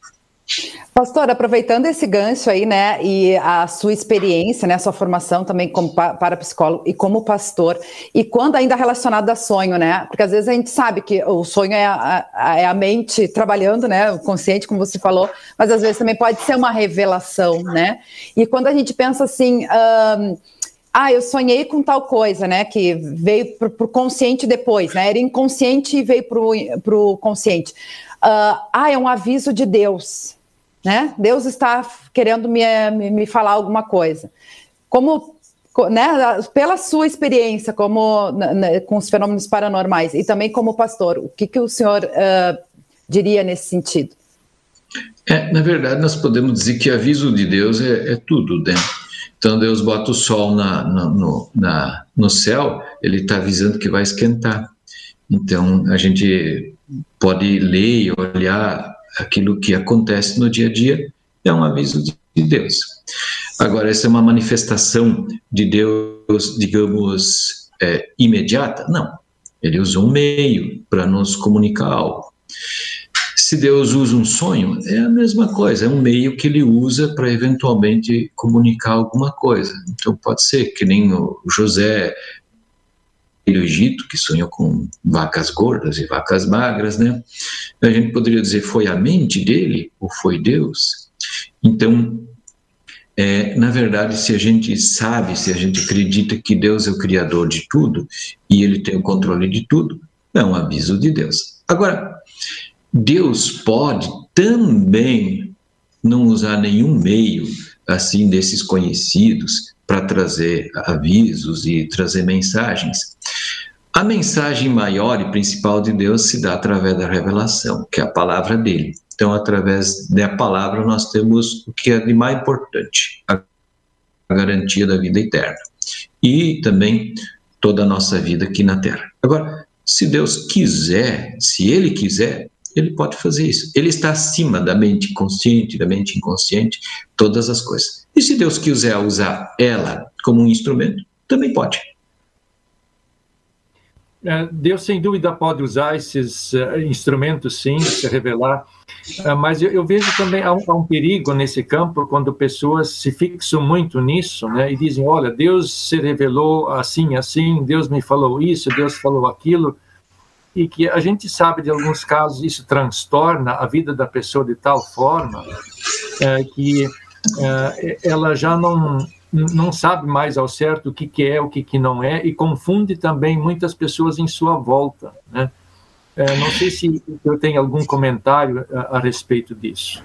Pastor, aproveitando esse gancho aí, né, e a sua experiência, né, a sua formação também como parapsicólogo e como pastor, e quando ainda relacionado a sonho, né, porque às vezes a gente sabe que o sonho é a, a, é a mente trabalhando, né, o consciente, como você falou, mas às vezes também pode ser uma revelação, né, e quando a gente pensa assim, um, ah, eu sonhei com tal coisa, né? Que veio para o consciente depois, né? Era inconsciente e veio para o consciente. Uh, ah, é um aviso de Deus né? Deus está querendo me, me, me falar alguma coisa. Como, né, pela sua experiência como né, com os fenômenos paranormais e também como pastor, o que, que o senhor uh, diria nesse sentido? É, na verdade, nós podemos dizer que aviso de Deus é, é tudo, né? Então, Deus bota o sol na, na, no, na, no céu, ele está avisando que vai esquentar. Então, a gente pode ler e olhar aquilo que acontece no dia a dia é um aviso de Deus. Agora, essa é uma manifestação de Deus, digamos, é, imediata? Não. Ele usou um meio para nos comunicar algo. Se Deus usa um sonho, é a mesma coisa, é um meio que ele usa para eventualmente comunicar alguma coisa. Então, pode ser que nem o José do Egito, que sonhou com vacas gordas e vacas magras, né? A gente poderia dizer, foi a mente dele ou foi Deus? Então, é, na verdade, se a gente sabe, se a gente acredita que Deus é o criador de tudo e ele tem o controle de tudo, é um aviso de Deus. Agora, Deus pode também não usar nenhum meio assim desses conhecidos para trazer avisos e trazer mensagens. A mensagem maior e principal de Deus se dá através da revelação, que é a palavra dele. Então, através da palavra, nós temos o que é de mais importante, a garantia da vida eterna. E também toda a nossa vida aqui na Terra. Agora, se Deus quiser, se Ele quiser, ele pode fazer isso. Ele está acima da mente consciente, da mente inconsciente, todas as coisas. E se Deus quiser usar ela como um instrumento, também pode. É, Deus, sem dúvida, pode usar esses uh, instrumentos, sim, se revelar, uh, mas eu, eu, vejo também há um, há um, perigo nesse campo quando pessoas se fixam muito nisso, né, e dizem: olha, Deus se revelou assim, assim, Deus me falou isso, Deus falou aquilo, e que a gente sabe de alguns casos isso transtorna a vida da pessoa de tal forma uh, que ela já não não sabe mais ao certo o que, que é, o que, que não é, e confunde também muitas pessoas em sua volta. Né? É, não sei se eu tenho algum comentário a, a respeito disso.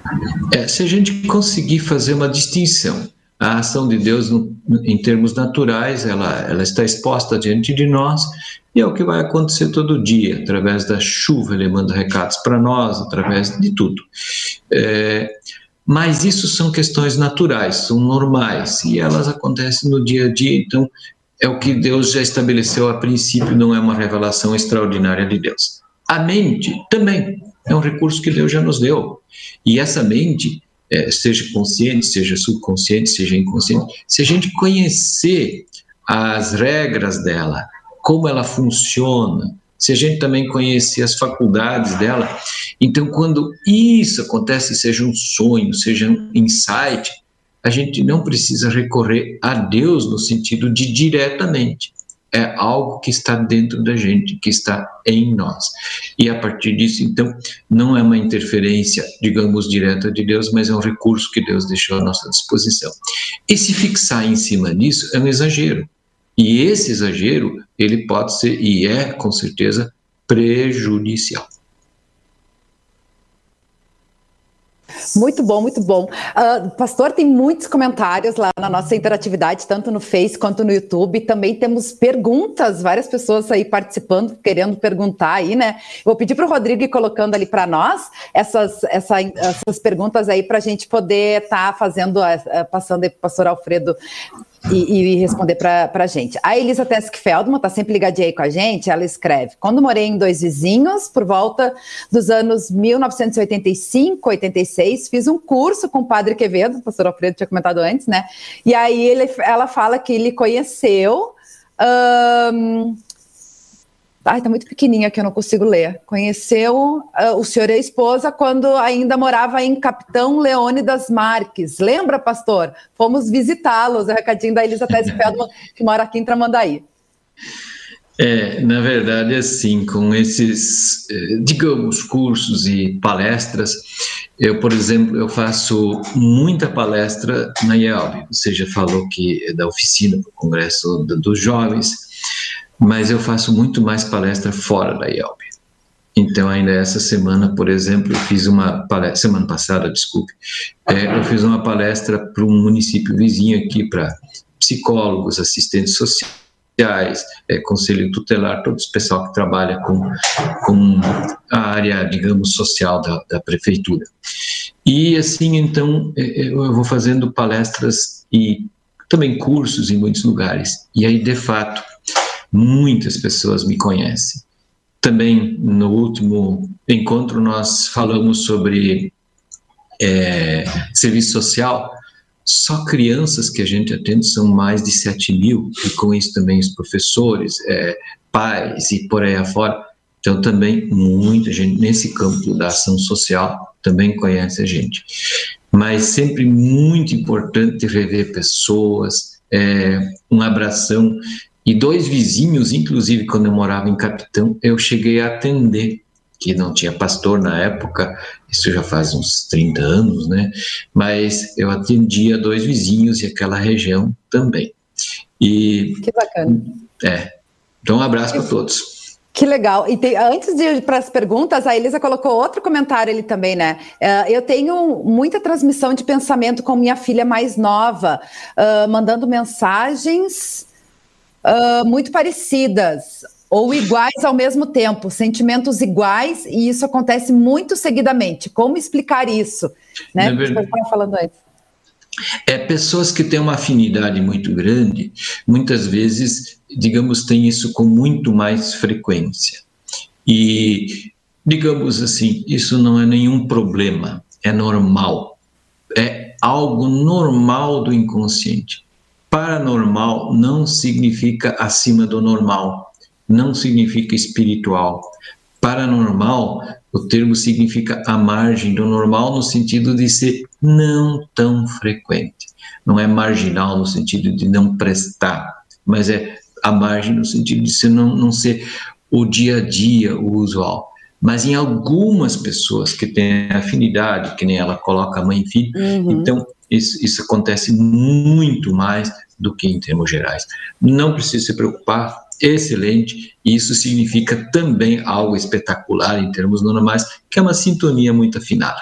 É, se a gente conseguir fazer uma distinção, a ação de Deus em termos naturais, ela, ela está exposta diante de nós, e é o que vai acontecer todo dia, através da chuva, ele manda recados para nós, através de tudo. É, mas isso são questões naturais, são normais, e elas acontecem no dia a dia, então é o que Deus já estabeleceu a princípio, não é uma revelação extraordinária de Deus. A mente também é um recurso que Deus já nos deu, e essa mente, é, seja consciente, seja subconsciente, seja inconsciente, se a gente conhecer as regras dela, como ela funciona, se a gente também conhecer as faculdades dela, então quando isso acontece, seja um sonho, seja um insight, a gente não precisa recorrer a Deus no sentido de diretamente. É algo que está dentro da gente, que está em nós. E a partir disso, então, não é uma interferência, digamos, direta de Deus, mas é um recurso que Deus deixou à nossa disposição. E se fixar em cima disso é um exagero. E esse exagero, ele pode ser, e é com certeza, prejudicial. Muito bom, muito bom. Uh, pastor, tem muitos comentários lá na nossa interatividade, tanto no Face quanto no YouTube. Também temos perguntas, várias pessoas aí participando, querendo perguntar aí, né? Vou pedir para o Rodrigo ir colocando ali para nós essas, essa, essas perguntas aí para a gente poder estar tá fazendo, uh, passando aí para o pastor Alfredo e, e responder para a gente. A Elisa Tesk Feldman está sempre ligadinha aí com a gente. Ela escreve: Quando morei em Dois Vizinhos, por volta dos anos 1985, 86, fiz um curso com o Padre Quevedo, o pastor Alfredo tinha comentado antes, né? E aí ele, ela fala que ele conheceu. Um, Ai, tá muito pequenininha que eu não consigo ler. Conheceu uh, o senhor e a esposa quando ainda morava em Capitão Leônidas Marques. Lembra, pastor? Fomos visitá-los. É o recadinho da Elisa Tese Feldman, que mora aqui em Tramandaí. É, na verdade, assim, com esses, eh, digamos, cursos e palestras, eu, por exemplo, eu faço muita palestra na IELB, você já falou que é da oficina do Congresso dos Jovens, mas eu faço muito mais palestra fora da IELB. Então, ainda essa semana, por exemplo, eu fiz uma palestra, semana passada, desculpe, é, eu fiz uma palestra para um município vizinho aqui, para psicólogos, assistentes sociais, é, conselho tutelar, todo esse pessoal que trabalha com, com a área, digamos, social da, da prefeitura. E assim, então, é, é, eu vou fazendo palestras e também cursos em muitos lugares. E aí, de fato, muitas pessoas me conhecem. Também no último encontro nós falamos sobre é, serviço social. Só crianças que a gente atende são mais de 7 mil, e com isso também os professores, é, pais e por aí afora. Então, também muita gente nesse campo da ação social também conhece a gente. Mas sempre muito importante rever pessoas, é, um abração e dois vizinhos, inclusive quando eu morava em Capitão, eu cheguei a atender, que não tinha pastor na época, isso já faz uns 30 anos, né? Mas eu atendia dois vizinhos e aquela região também. E, que bacana. É. Então, um abraço para todos. Que legal. E antes de ir para as perguntas, a Elisa colocou outro comentário ali também, né? Uh, eu tenho muita transmissão de pensamento com minha filha mais nova, uh, mandando mensagens uh, muito parecidas ou iguais ao mesmo tempo, sentimentos iguais, e isso acontece muito seguidamente. Como explicar isso? Né? É Você estava falando antes. É, pessoas que têm uma afinidade muito grande, muitas vezes, digamos, têm isso com muito mais frequência. E digamos assim, isso não é nenhum problema, é normal. É algo normal do inconsciente. Paranormal não significa acima do normal, não significa espiritual. Paranormal, o termo significa a margem do normal no sentido de ser não tão frequente. Não é marginal no sentido de não prestar, mas é a margem no sentido de ser não, não ser o dia a dia, o usual. Mas em algumas pessoas que têm afinidade, que nem ela coloca mãe e filho, uhum. então isso, isso acontece muito mais do que em termos gerais. Não precisa se preocupar, excelente, isso significa também algo espetacular em termos normais, que é uma sintonia muito afinada.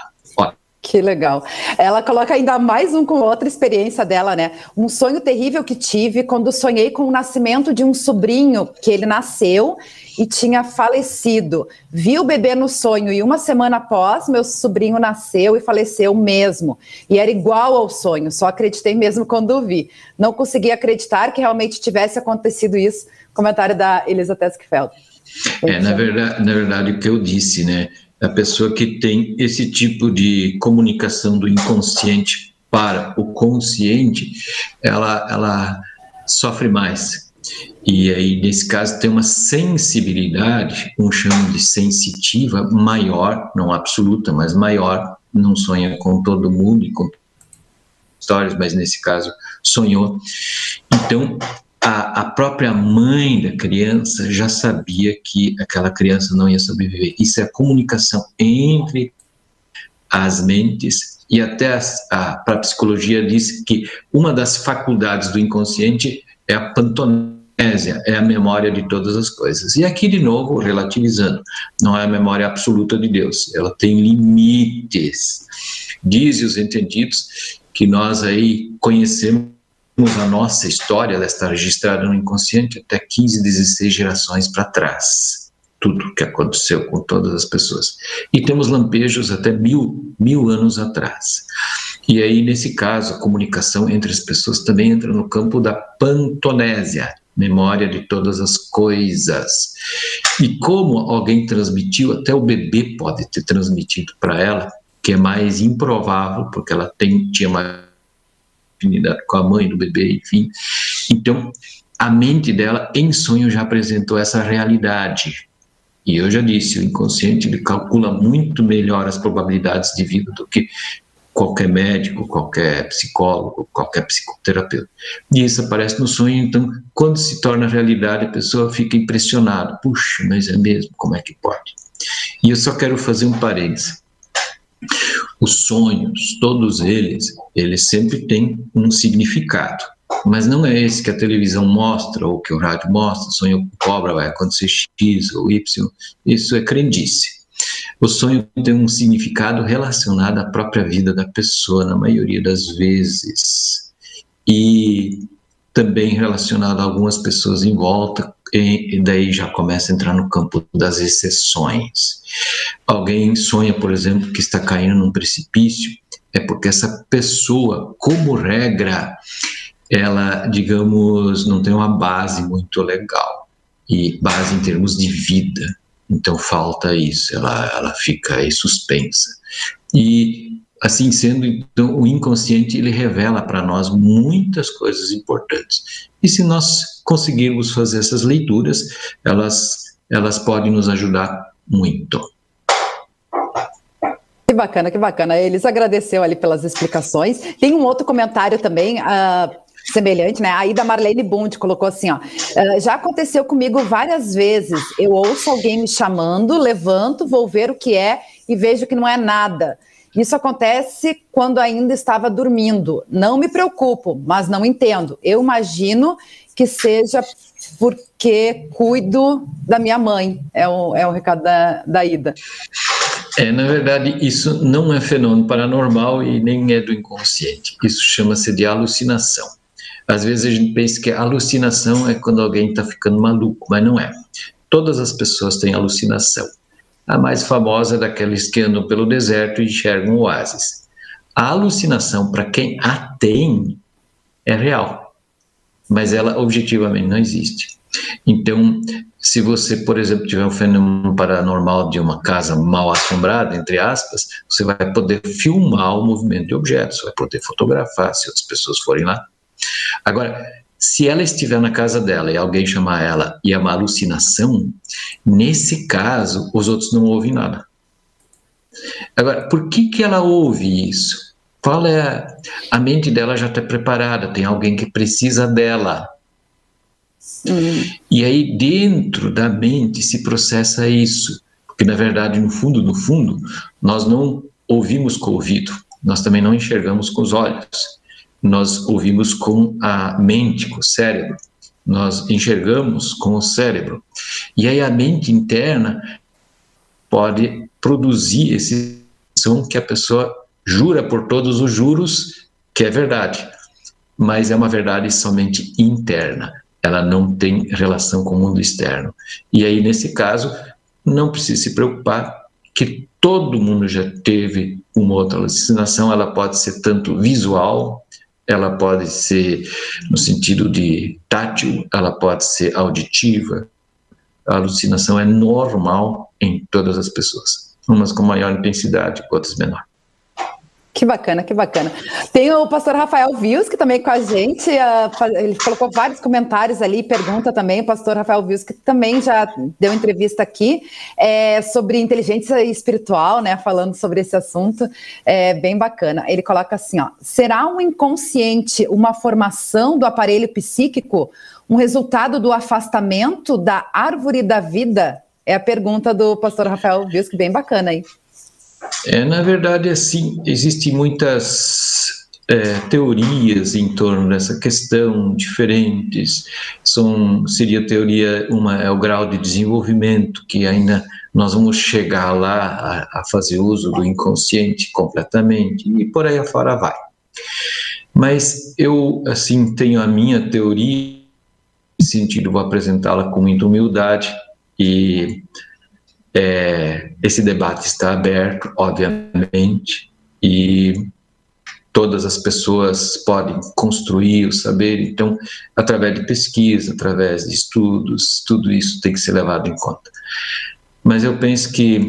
Que legal. Ela coloca ainda mais um com outra experiência dela, né? Um sonho terrível que tive quando sonhei com o nascimento de um sobrinho que ele nasceu e tinha falecido. Vi o bebê no sonho e uma semana após, meu sobrinho nasceu e faleceu mesmo. E era igual ao sonho, só acreditei mesmo quando vi. Não consegui acreditar que realmente tivesse acontecido isso. Comentário da Elisa Teskfeld. É, na verdade, na verdade, o que eu disse, né? A pessoa que tem esse tipo de comunicação do inconsciente para o consciente, ela, ela sofre mais. E aí, nesse caso, tem uma sensibilidade, um chamo de sensitiva maior, não absoluta, mas maior, não sonha com todo mundo e com histórias, mas nesse caso sonhou. Então, a, a, própria mãe da criança já sabia que aquela criança não ia sobreviver. Isso é a comunicação entre as mentes e até a, a psicologia diz que uma das faculdades do inconsciente é a pantonésia, é a memória de todas as coisas. E aqui, de novo, relativizando, não é a memória absoluta de Deus, ela tem limites. Dizem os entendidos que nós aí conhecemos a nossa história, ela está registrada no inconsciente até 15, 16 gerações para trás. Tudo que aconteceu com todas as pessoas. E temos lampejos até mil, mil anos atrás. E aí, nesse caso, a comunicação entre as pessoas também entra no campo da pantonésia, memória de todas as coisas. E como alguém transmitiu, até o bebê pode ter transmitido para ela, que é mais improvável, porque ela tem, tinha mais com a mãe do bebê, enfim. Então, a mente dela, em sonho, já apresentou essa realidade. E eu já disse, o inconsciente ele calcula muito melhor as probabilidades de vida do que qualquer médico, qualquer psicólogo, qualquer psicoterapeuta. E isso aparece no sonho, então, quando se torna realidade, a pessoa fica impressionada. Puxa, mas é mesmo? Como é que pode? E eu só quero fazer um parênteses os sonhos, todos eles, eles sempre têm um significado. Mas não é esse que a televisão mostra ou que o rádio mostra, sonho com cobra vai acontecer X ou Y, isso é crendice. O sonho tem um significado relacionado à própria vida da pessoa, na maioria das vezes. E também relacionado a algumas pessoas em volta, e, daí já começa a entrar no campo das exceções. Alguém sonha, por exemplo, que está caindo num precipício, é porque essa pessoa, como regra, ela, digamos, não tem uma base muito legal, e base em termos de vida. Então falta isso, ela, ela fica aí suspensa. E assim sendo, então, o inconsciente ele revela para nós muitas coisas importantes. E se nós conseguirmos fazer essas leituras, elas, elas podem nos ajudar muito. Que bacana, que bacana. Eles agradeceu ali pelas explicações. Tem um outro comentário também. Uh, semelhante, né? A Ida Marlene Bund colocou assim, ó, uh, já aconteceu comigo várias vezes. Eu ouço alguém me chamando, levanto, vou ver o que é e vejo que não é nada. Isso acontece quando ainda estava dormindo. Não me preocupo, mas não entendo. Eu imagino que seja porque cuido da minha mãe. É o, é o recado da, da Ida. É, na verdade, isso não é fenômeno paranormal e nem é do inconsciente. Isso chama-se de alucinação. Às vezes a gente pensa que alucinação é quando alguém está ficando maluco, mas não é. Todas as pessoas têm alucinação. A mais famosa daqueles que andam pelo deserto e enxergam oásis. A alucinação, para quem a tem, é real, mas ela objetivamente não existe. Então, se você, por exemplo, tiver um fenômeno paranormal de uma casa mal assombrada, entre aspas, você vai poder filmar o movimento de objetos, vai poder fotografar se outras pessoas forem lá. Agora, se ela estiver na casa dela e alguém chamar ela e é uma alucinação, nesse caso, os outros não ouvem nada. Agora, por que, que ela ouve isso? Qual é a, a mente dela já está preparada? Tem alguém que precisa dela. Uhum. E aí dentro da mente se processa isso, porque na verdade no fundo, no fundo, nós não ouvimos com o ouvido, nós também não enxergamos com os olhos, nós ouvimos com a mente, com o cérebro, nós enxergamos com o cérebro. E aí a mente interna pode produzir esse som que a pessoa jura por todos os juros que é verdade, mas é uma verdade somente interna ela não tem relação com o mundo externo. E aí, nesse caso, não precisa se preocupar que todo mundo já teve uma outra alucinação, ela pode ser tanto visual, ela pode ser no sentido de tátil, ela pode ser auditiva. A alucinação é normal em todas as pessoas, umas com maior intensidade, outras menor. Que bacana, que bacana. Tem o pastor Rafael Vius, que também é com a gente, ele colocou vários comentários ali, pergunta também, o pastor Rafael Vius, que também já deu entrevista aqui, é, sobre inteligência espiritual, né, falando sobre esse assunto, é bem bacana. Ele coloca assim, ó, será um inconsciente uma formação do aparelho psíquico, um resultado do afastamento da árvore da vida? É a pergunta do pastor Rafael Vius, que bem bacana aí. É, na verdade, assim, existem muitas é, teorias em torno dessa questão, diferentes. São, seria teoria, uma é o grau de desenvolvimento, que ainda nós vamos chegar lá a, a fazer uso do inconsciente completamente, e por aí afora vai. Mas eu, assim, tenho a minha teoria, nesse sentido, vou apresentá-la com muita humildade, e é, esse debate está aberto, obviamente, e todas as pessoas podem construir o saber, então, através de pesquisa, através de estudos, tudo isso tem que ser levado em conta. Mas eu penso que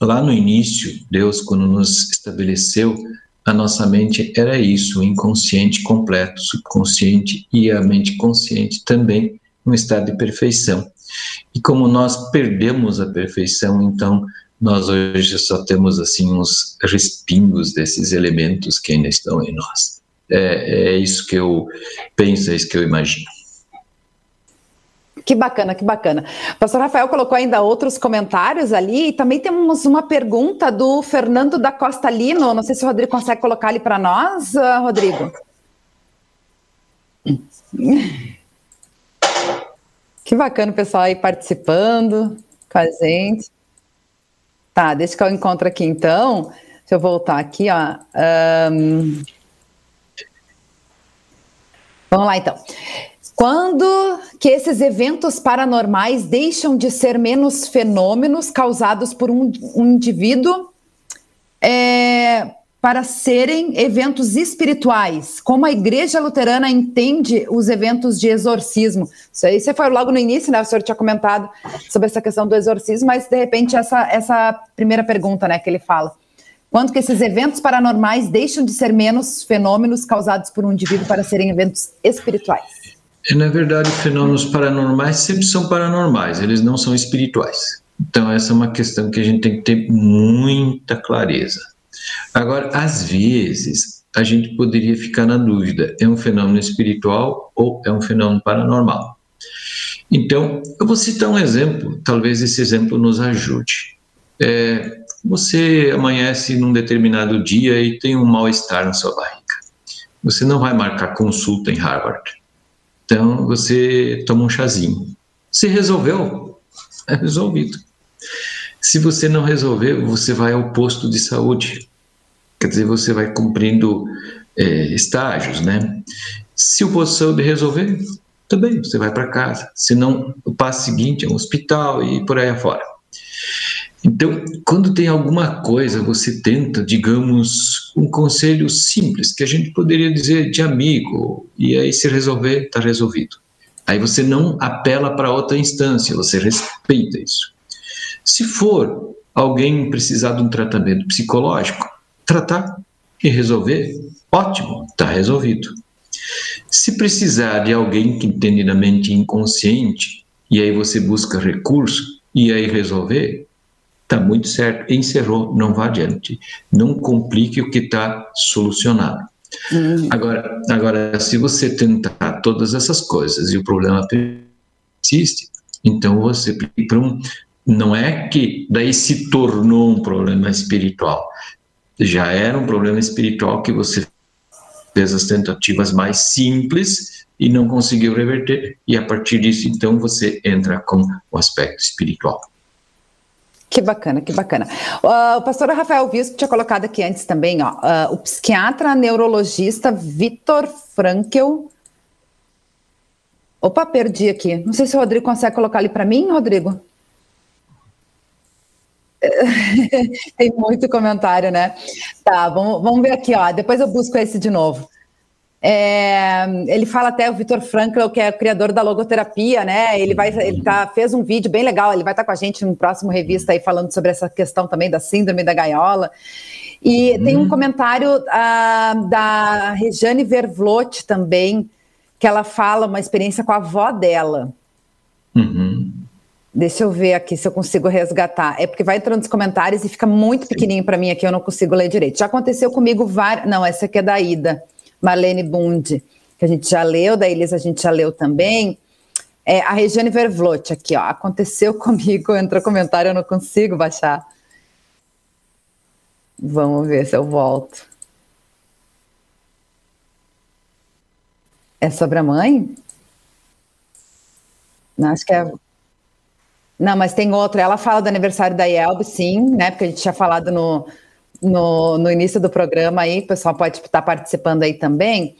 lá no início, Deus, quando nos estabeleceu, a nossa mente era isso, o inconsciente completo, subconsciente e a mente consciente também, um estado de perfeição. E como nós perdemos a perfeição, então nós hoje só temos assim uns respingos desses elementos que ainda estão em nós. É, é isso que eu penso, é isso que eu imagino. Que bacana, que bacana. O pastor Rafael colocou ainda outros comentários ali e também temos uma pergunta do Fernando da Costa Lino. Não sei se o Rodrigo consegue colocar ali para nós, ah, Rodrigo. Que bacana o pessoal aí participando com a gente. Tá, deixa que eu encontro aqui então. Deixa eu voltar aqui, ó. Um... Vamos lá então. Quando que esses eventos paranormais deixam de ser menos fenômenos causados por um, um indivíduo é, para serem eventos espirituais. Como a igreja luterana entende os eventos de exorcismo? Isso aí você foi logo no início, né? O senhor tinha comentado sobre essa questão do exorcismo, mas de repente essa, essa primeira pergunta, né, que ele fala. Quando que esses eventos paranormais deixam de ser menos fenômenos causados por um indivíduo para serem eventos espirituais? É, na verdade, fenômenos paranormais sempre são paranormais, eles não são espirituais. Então, essa é uma questão que a gente tem que ter muita clareza. Agora, às vezes, a gente poderia ficar na dúvida: é um fenômeno espiritual ou é um fenômeno paranormal? Então, eu vou citar um exemplo, talvez esse exemplo nos ajude. É, você amanhece num determinado dia e tem um mal-estar na sua barriga. Você não vai marcar consulta em Harvard. Então, você toma um chazinho. Se resolveu, é resolvido. Se você não resolver, você vai ao posto de saúde. Quer dizer, você vai cumprindo é, estágios, né? Se o saúde resolver, também você vai para casa. Se não, o passo seguinte é um hospital e por aí afora. Então, quando tem alguma coisa, você tenta, digamos, um conselho simples, que a gente poderia dizer de amigo, e aí se resolver, está resolvido. Aí você não apela para outra instância, você respeita isso. Se for alguém precisar de um tratamento psicológico, tratar e resolver, ótimo, está resolvido. Se precisar de alguém que entende na mente inconsciente, e aí você busca recurso, e aí resolver, está muito certo, encerrou, não vá adiante. Não complique o que está solucionado. Uhum. Agora, agora, se você tentar todas essas coisas e o problema persiste, então você para um. Não é que daí se tornou um problema espiritual. Já era um problema espiritual que você fez as tentativas mais simples e não conseguiu reverter, e a partir disso, então, você entra com o aspecto espiritual. Que bacana, que bacana. Uh, o pastor Rafael Visco tinha colocado aqui antes também, ó, uh, o psiquiatra neurologista Vitor Frankel. Opa, perdi aqui. Não sei se o Rodrigo consegue colocar ali para mim, Rodrigo. Tem muito comentário, né? Tá, vamos, vamos ver aqui, ó. Depois eu busco esse de novo. É, ele fala até o Vitor Frankl, que é o criador da logoterapia, né? Ele vai, ele tá, fez um vídeo bem legal. Ele vai estar tá com a gente no próximo revista aí falando sobre essa questão também da síndrome da gaiola. E hum. tem um comentário uh, da Regiane Vervlote também, que ela fala uma experiência com a avó dela. Uhum. Deixa eu ver aqui se eu consigo resgatar. É porque vai entrando nos comentários e fica muito pequenininho para mim aqui, eu não consigo ler direito. Já aconteceu comigo várias. Não, essa aqui é da Ida. Marlene Bund, que a gente já leu, da Elisa a gente já leu também. É, a Regiane Vervlote aqui, ó, aconteceu comigo, entrou comentário, eu não consigo baixar. Vamos ver se eu volto. É sobre a mãe? Não, acho que é. Não, mas tem outra. Ela fala do aniversário da Yelb, sim, né? Porque a gente tinha falado no, no, no início do programa aí, o pessoal pode estar participando aí também.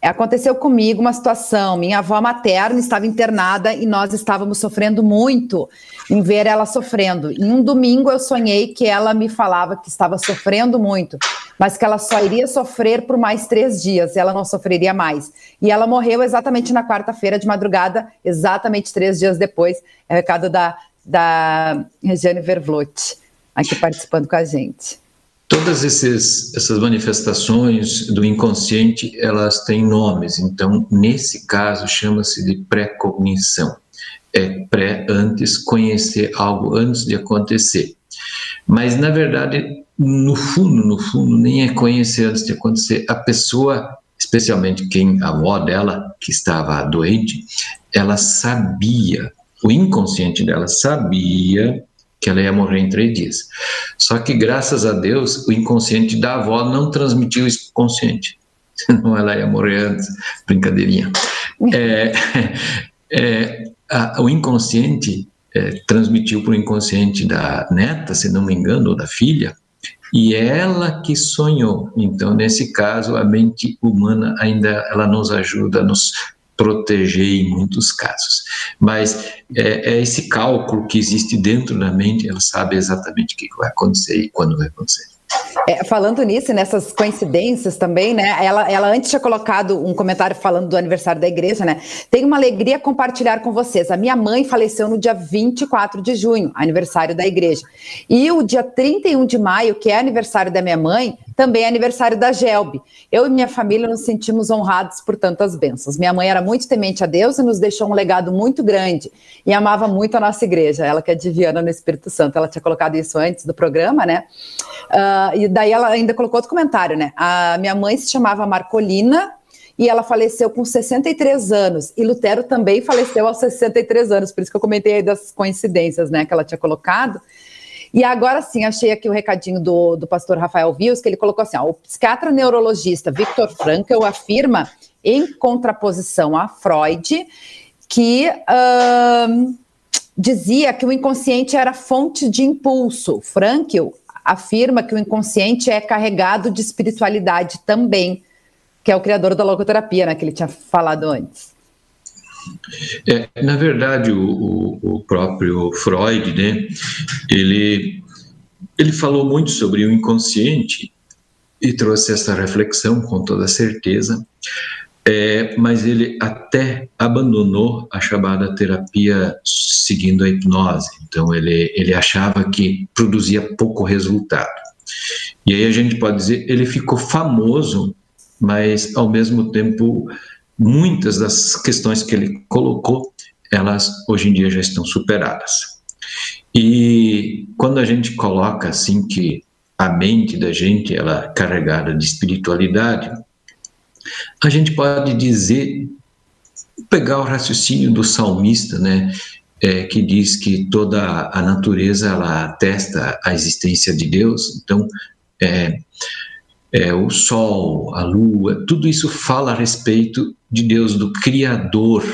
Aconteceu comigo uma situação. Minha avó materna estava internada e nós estávamos sofrendo muito em ver ela sofrendo. Em um domingo eu sonhei que ela me falava que estava sofrendo muito, mas que ela só iria sofrer por mais três dias, ela não sofreria mais. E ela morreu exatamente na quarta-feira de madrugada, exatamente três dias depois. É o recado da, da Regiane Vervlote, aqui participando com a gente. Todas esses, essas manifestações do inconsciente, elas têm nomes. Então, nesse caso, chama-se de pré-cognição. É pré antes, conhecer algo antes de acontecer. Mas, na verdade, no fundo, no fundo, nem é conhecer antes de acontecer. A pessoa, especialmente quem, a avó dela, que estava doente, ela sabia, o inconsciente dela sabia que ela ia morrer em três dias. Só que, graças a Deus, o inconsciente da avó não transmitiu isso consciente. Senão ela ia morrer antes. Brincadeirinha. É, é, a, o inconsciente é, transmitiu para o inconsciente da neta, se não me engano, ou da filha, e ela que sonhou. Então, nesse caso, a mente humana ainda ela nos ajuda, nos proteger em muitos casos. Mas é, é, esse cálculo que existe dentro da mente, ela sabe exatamente o que vai acontecer e quando vai acontecer. É, falando nisso, nessas coincidências também, né? Ela, ela antes tinha colocado um comentário falando do aniversário da igreja, né? Tenho uma alegria compartilhar com vocês. A minha mãe faleceu no dia 24 de junho, aniversário da igreja. E o dia 31 de maio, que é aniversário da minha mãe, também é aniversário da Gelbe. Eu e minha família nos sentimos honrados por tantas bênçãos. Minha mãe era muito temente a Deus e nos deixou um legado muito grande e amava muito a nossa igreja. Ela que é de Viana no Espírito Santo. Ela tinha colocado isso antes do programa, né? Uh, e daí ela ainda colocou outro comentário, né? A minha mãe se chamava Marcolina e ela faleceu com 63 anos. E Lutero também faleceu aos 63 anos, por isso que eu comentei aí das coincidências, né, que ela tinha colocado. E agora sim, achei aqui o recadinho do, do pastor Rafael Vios, que ele colocou assim: ó, o psiquiatra neurologista Victor Frankl afirma, em contraposição a Freud, que dizia que o inconsciente era fonte de impulso. Frankl afirma que o inconsciente é carregado de espiritualidade também, que é o criador da logoterapia, né, que ele tinha falado antes. É, na verdade, o, o, próprio Freud, né, ele, ele falou muito sobre o inconsciente e trouxe essa reflexão com toda certeza. É, mas ele até abandonou a chamada terapia seguindo a hipnose. Então, ele, ele achava que produzia pouco resultado. E aí a gente pode dizer, ele ficou famoso, mas ao mesmo tempo, muitas das questões que ele colocou, elas hoje em dia já estão superadas. E quando a gente coloca assim que a mente da gente ela é carregada de espiritualidade, a gente pode dizer, pegar o raciocínio do salmista, né, é, que diz que toda a natureza ela atesta a existência de Deus. Então, é, é, o sol, a lua, tudo isso fala a respeito de Deus, do Criador.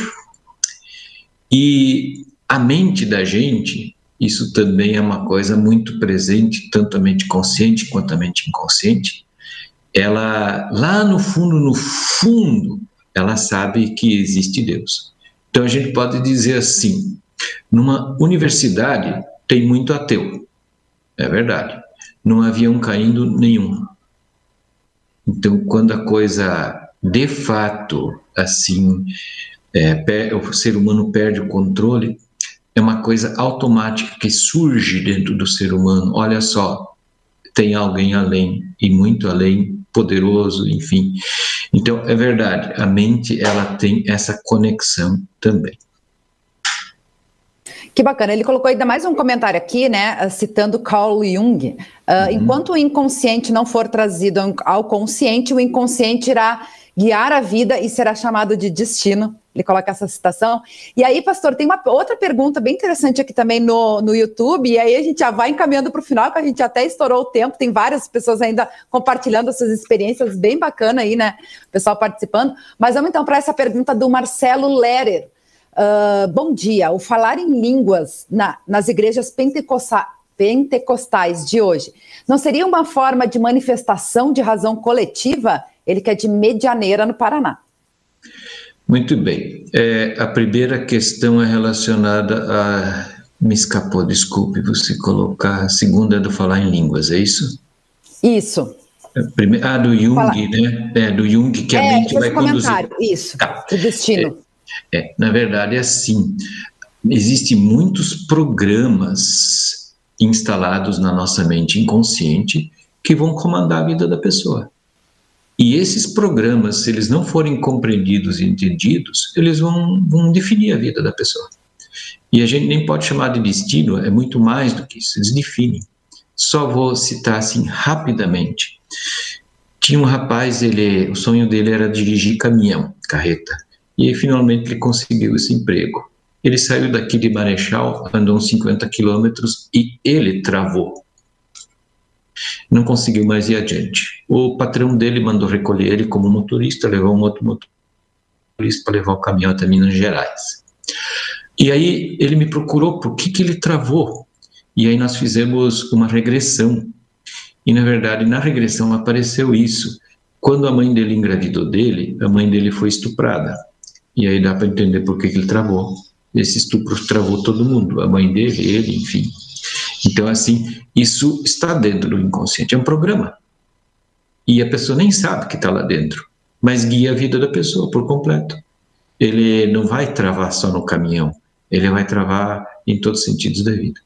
E a mente da gente, isso também é uma coisa muito presente, tanto a mente consciente quanto a mente inconsciente. Ela, lá no fundo, no fundo, ela sabe que existe Deus. Então a gente pode dizer assim: numa universidade tem muito ateu, é verdade. Não havia um caindo nenhum. Então, quando a coisa de fato assim é, o ser humano perde o controle, é uma coisa automática que surge dentro do ser humano. Olha só, tem alguém além e muito além, poderoso, enfim. Então, é verdade, a mente ela tem essa conexão também. Que bacana. Ele colocou ainda mais um comentário aqui, né, citando Carl Jung. Uh, uhum. Enquanto o inconsciente não for trazido ao consciente, o inconsciente irá guiar a vida e será chamado de destino. Ele coloca essa citação. E aí, pastor, tem uma outra pergunta bem interessante aqui também no, no YouTube, e aí a gente já vai encaminhando para o final, que a gente até estourou o tempo, tem várias pessoas ainda compartilhando suas experiências, bem bacana aí, né? O pessoal participando. Mas vamos então para essa pergunta do Marcelo Lerer. Uh, bom dia. O falar em línguas na, nas igrejas pentecostais pentecostais de hoje, não seria uma forma de manifestação de razão coletiva? Ele que é de Medianeira, no Paraná. Muito bem. É, a primeira questão é relacionada a. Me escapou, desculpe você colocar. A segunda é do falar em línguas, é isso? Isso. Prime... Ah, do Jung, Fala. né? É, do Jung, que a é, mente vai comentário, conduzir. Isso, tá. o destino. É, é, na verdade, é assim. Existem muitos programas instalados na nossa mente inconsciente que vão comandar a vida da pessoa. E esses programas, se eles não forem compreendidos e entendidos, eles vão, vão definir a vida da pessoa. E a gente nem pode chamar de destino, é muito mais do que isso, eles definem. Só vou citar assim rapidamente. Tinha um rapaz, ele, o sonho dele era dirigir caminhão, carreta. E aí, finalmente ele conseguiu esse emprego. Ele saiu daqui de Marechal, andou uns 50 quilômetros e ele travou não conseguiu mais ir adiante. O patrão dele mandou recolher ele como motorista, levou um outro motorista para levar o caminhão até Minas Gerais. E aí ele me procurou por que, que ele travou. E aí nós fizemos uma regressão. E na verdade, na regressão apareceu isso. Quando a mãe dele engravidou dele, a mãe dele foi estuprada. E aí dá para entender por que, que ele travou. Esse estupro travou todo mundo, a mãe dele, ele, enfim. Então, assim, isso está dentro do inconsciente, é um programa. E a pessoa nem sabe que está lá dentro, mas guia a vida da pessoa por completo. Ele não vai travar só no caminhão, ele vai travar em todos os sentidos da vida.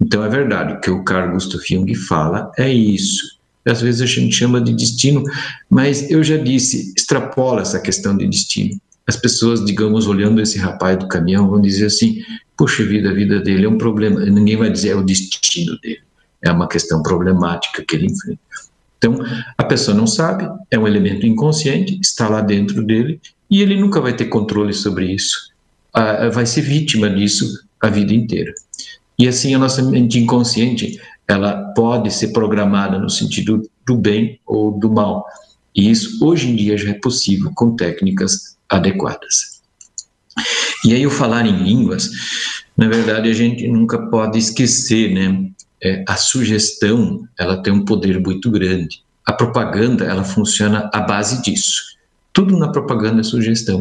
Então, é verdade, o que o Carl Gustav Jung fala é isso. Às vezes a gente chama de destino, mas eu já disse, extrapola essa questão de destino. As pessoas, digamos, olhando esse rapaz do caminhão, vão dizer assim: puxa vida, a vida dele é um problema. Ninguém vai dizer é o destino dele. É uma questão problemática que ele enfrenta. Então, a pessoa não sabe, é um elemento inconsciente, está lá dentro dele e ele nunca vai ter controle sobre isso. Ah, vai ser vítima disso a vida inteira. E assim, a nossa mente inconsciente, ela pode ser programada no sentido do bem ou do mal. E isso, hoje em dia, já é possível com técnicas adequadas. E aí o falar em línguas, na verdade a gente nunca pode esquecer, né? É, a sugestão, ela tem um poder muito grande. A propaganda, ela funciona à base disso. Tudo na propaganda é sugestão.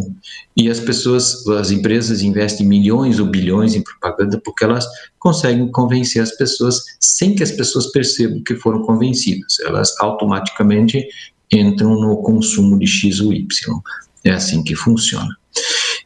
E as pessoas, as empresas investem milhões ou bilhões em propaganda porque elas conseguem convencer as pessoas sem que as pessoas percebam que foram convencidas. Elas automaticamente entram no consumo de X ou Y. É assim que funciona.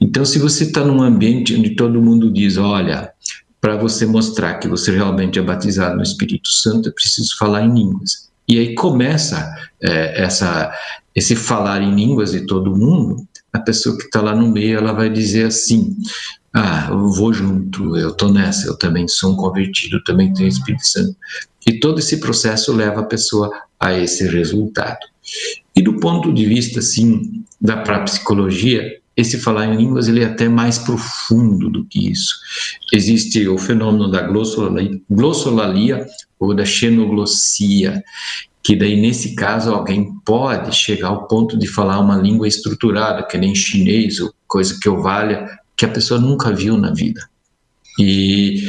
Então, se você está num ambiente onde todo mundo diz, olha, para você mostrar que você realmente é batizado no Espírito Santo, é preciso falar em línguas. E aí começa é, essa, esse falar em línguas de todo mundo, a pessoa que está lá no meio, ela vai dizer assim, ah, eu vou junto, eu estou nessa, eu também sou um convertido, também tenho Espírito Santo. E todo esse processo leva a pessoa a esse resultado. E do ponto de vista, assim, da psicologia, esse falar em línguas ele é até mais profundo do que isso. Existe o fenômeno da glossolalia, glossolalia ou da xenoglossia, que daí nesse caso alguém pode chegar ao ponto de falar uma língua estruturada, que nem chinês ou coisa que eu valha, que a pessoa nunca viu na vida. E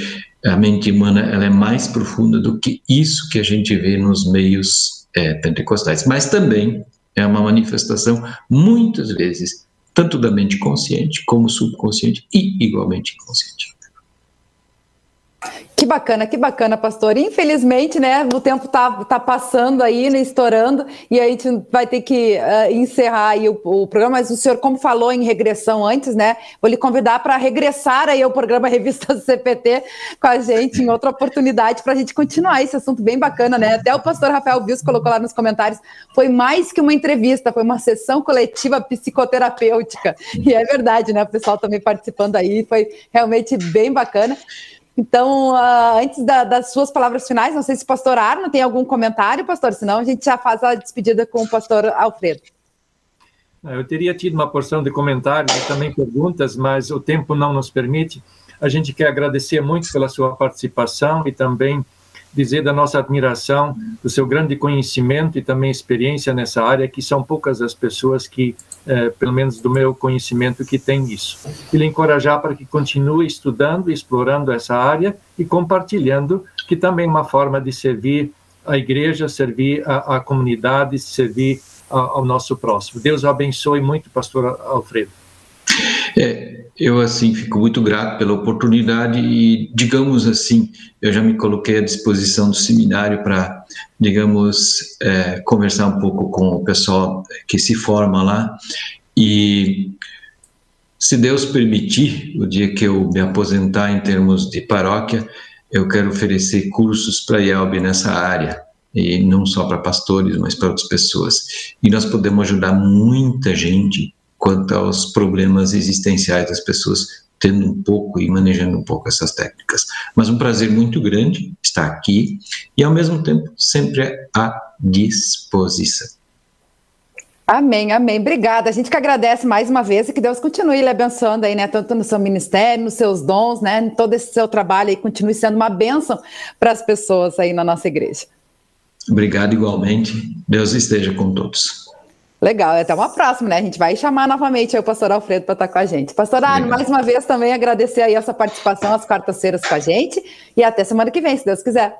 a mente humana ela é mais profunda do que isso que a gente vê nos meios é, pentecostais, mas também é uma manifestação muitas vezes tanto da mente consciente como subconsciente e igualmente inconsciente. Que bacana, que bacana, pastor. Infelizmente, né, o tempo tá, tá passando aí, né, estourando, e a gente vai ter que uh, encerrar aí o, o, programa, mas o senhor, como falou em regressão antes, né, vou lhe convidar para regressar aí ao programa Revista CPT com a gente em outra oportunidade para a gente continuar esse assunto bem bacana, né? Até o pastor Rafael Vius colocou lá nos comentários, foi mais que uma entrevista, foi uma sessão coletiva psicoterapêutica, e é verdade, né, o pessoal também participando aí, foi realmente bem bacana. Então, uh, antes da, das suas palavras finais, não sei se o pastor Arno tem algum comentário, pastor, senão a gente já faz a despedida com o pastor Alfredo. Eu teria tido uma porção de comentários e também perguntas, mas o tempo não nos permite. A gente quer agradecer muito pela sua participação e também dizer da nossa admiração, do seu grande conhecimento e também experiência nessa área, que são poucas as pessoas que, eh, pelo menos do meu conhecimento, que têm isso. E lhe encorajar para que continue estudando, explorando essa área e compartilhando, que também é uma forma de servir a igreja, servir a, a comunidade, servir a, ao nosso próximo. Deus abençoe muito, pastor Alfredo. É, eu, assim, fico muito grato pela oportunidade e, digamos assim, eu já me coloquei à disposição do seminário para, digamos, é, conversar um pouco com o pessoal que se forma lá e, se Deus permitir, o dia que eu me aposentar em termos de paróquia, eu quero oferecer cursos para a IELB nessa área, e não só para pastores, mas para outras pessoas. E nós podemos ajudar muita gente quanto aos problemas existenciais das pessoas, tendo um pouco e manejando um pouco essas técnicas. Mas um prazer muito grande estar aqui e, ao mesmo tempo, sempre à disposição. Amém, amém. Obrigada. A gente que agradece mais uma vez e que Deus continue lhe abençoando aí, né? Tanto no seu ministério, nos seus dons, né? Em todo esse seu trabalho aí, continue sendo uma bênção para as pessoas aí na nossa igreja. Obrigado igualmente. Deus esteja com todos. Legal, até uma próxima, né? A gente vai chamar novamente o pastor Alfredo para estar com a gente. Pastor Arno, mais uma vez também agradecer aí a sua participação às quartas-feiras com a gente e até semana que vem, se Deus quiser.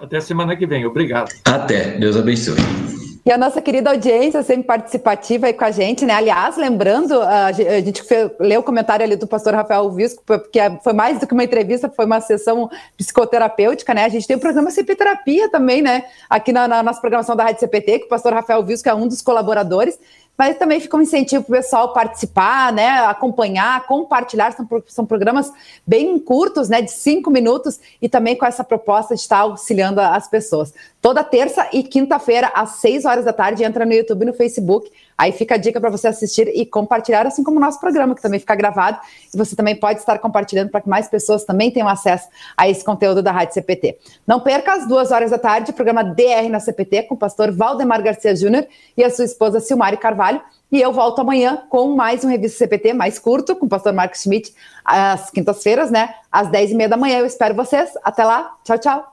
Até semana que vem, obrigado. Até, Deus abençoe. E a nossa querida audiência sempre participativa aí com a gente, né? Aliás, lembrando, a gente leu o comentário ali do pastor Rafael Visco, porque foi mais do que uma entrevista, foi uma sessão psicoterapêutica, né? A gente tem o programa CP Terapia também, né? Aqui na, na nossa programação da Rádio CPT, que o pastor Rafael Visco é um dos colaboradores mas também fica um incentivo para o pessoal participar, né, acompanhar, compartilhar. São, são programas bem curtos, né, de cinco minutos, e também com essa proposta de estar auxiliando as pessoas. Toda terça e quinta-feira, às seis horas da tarde, entra no YouTube e no Facebook. Aí fica a dica para você assistir e compartilhar, assim como o nosso programa, que também fica gravado. E você também pode estar compartilhando para que mais pessoas também tenham acesso a esse conteúdo da Rádio CPT. Não perca às duas horas da tarde o programa DR na CPT com o pastor Valdemar Garcia Júnior e a sua esposa Silmari Carvalho. E eu volto amanhã com mais um Revista CPT mais curto, com o pastor Marcos Schmidt, às quintas-feiras, né? Às dez e meia da manhã. Eu espero vocês. Até lá. Tchau, tchau.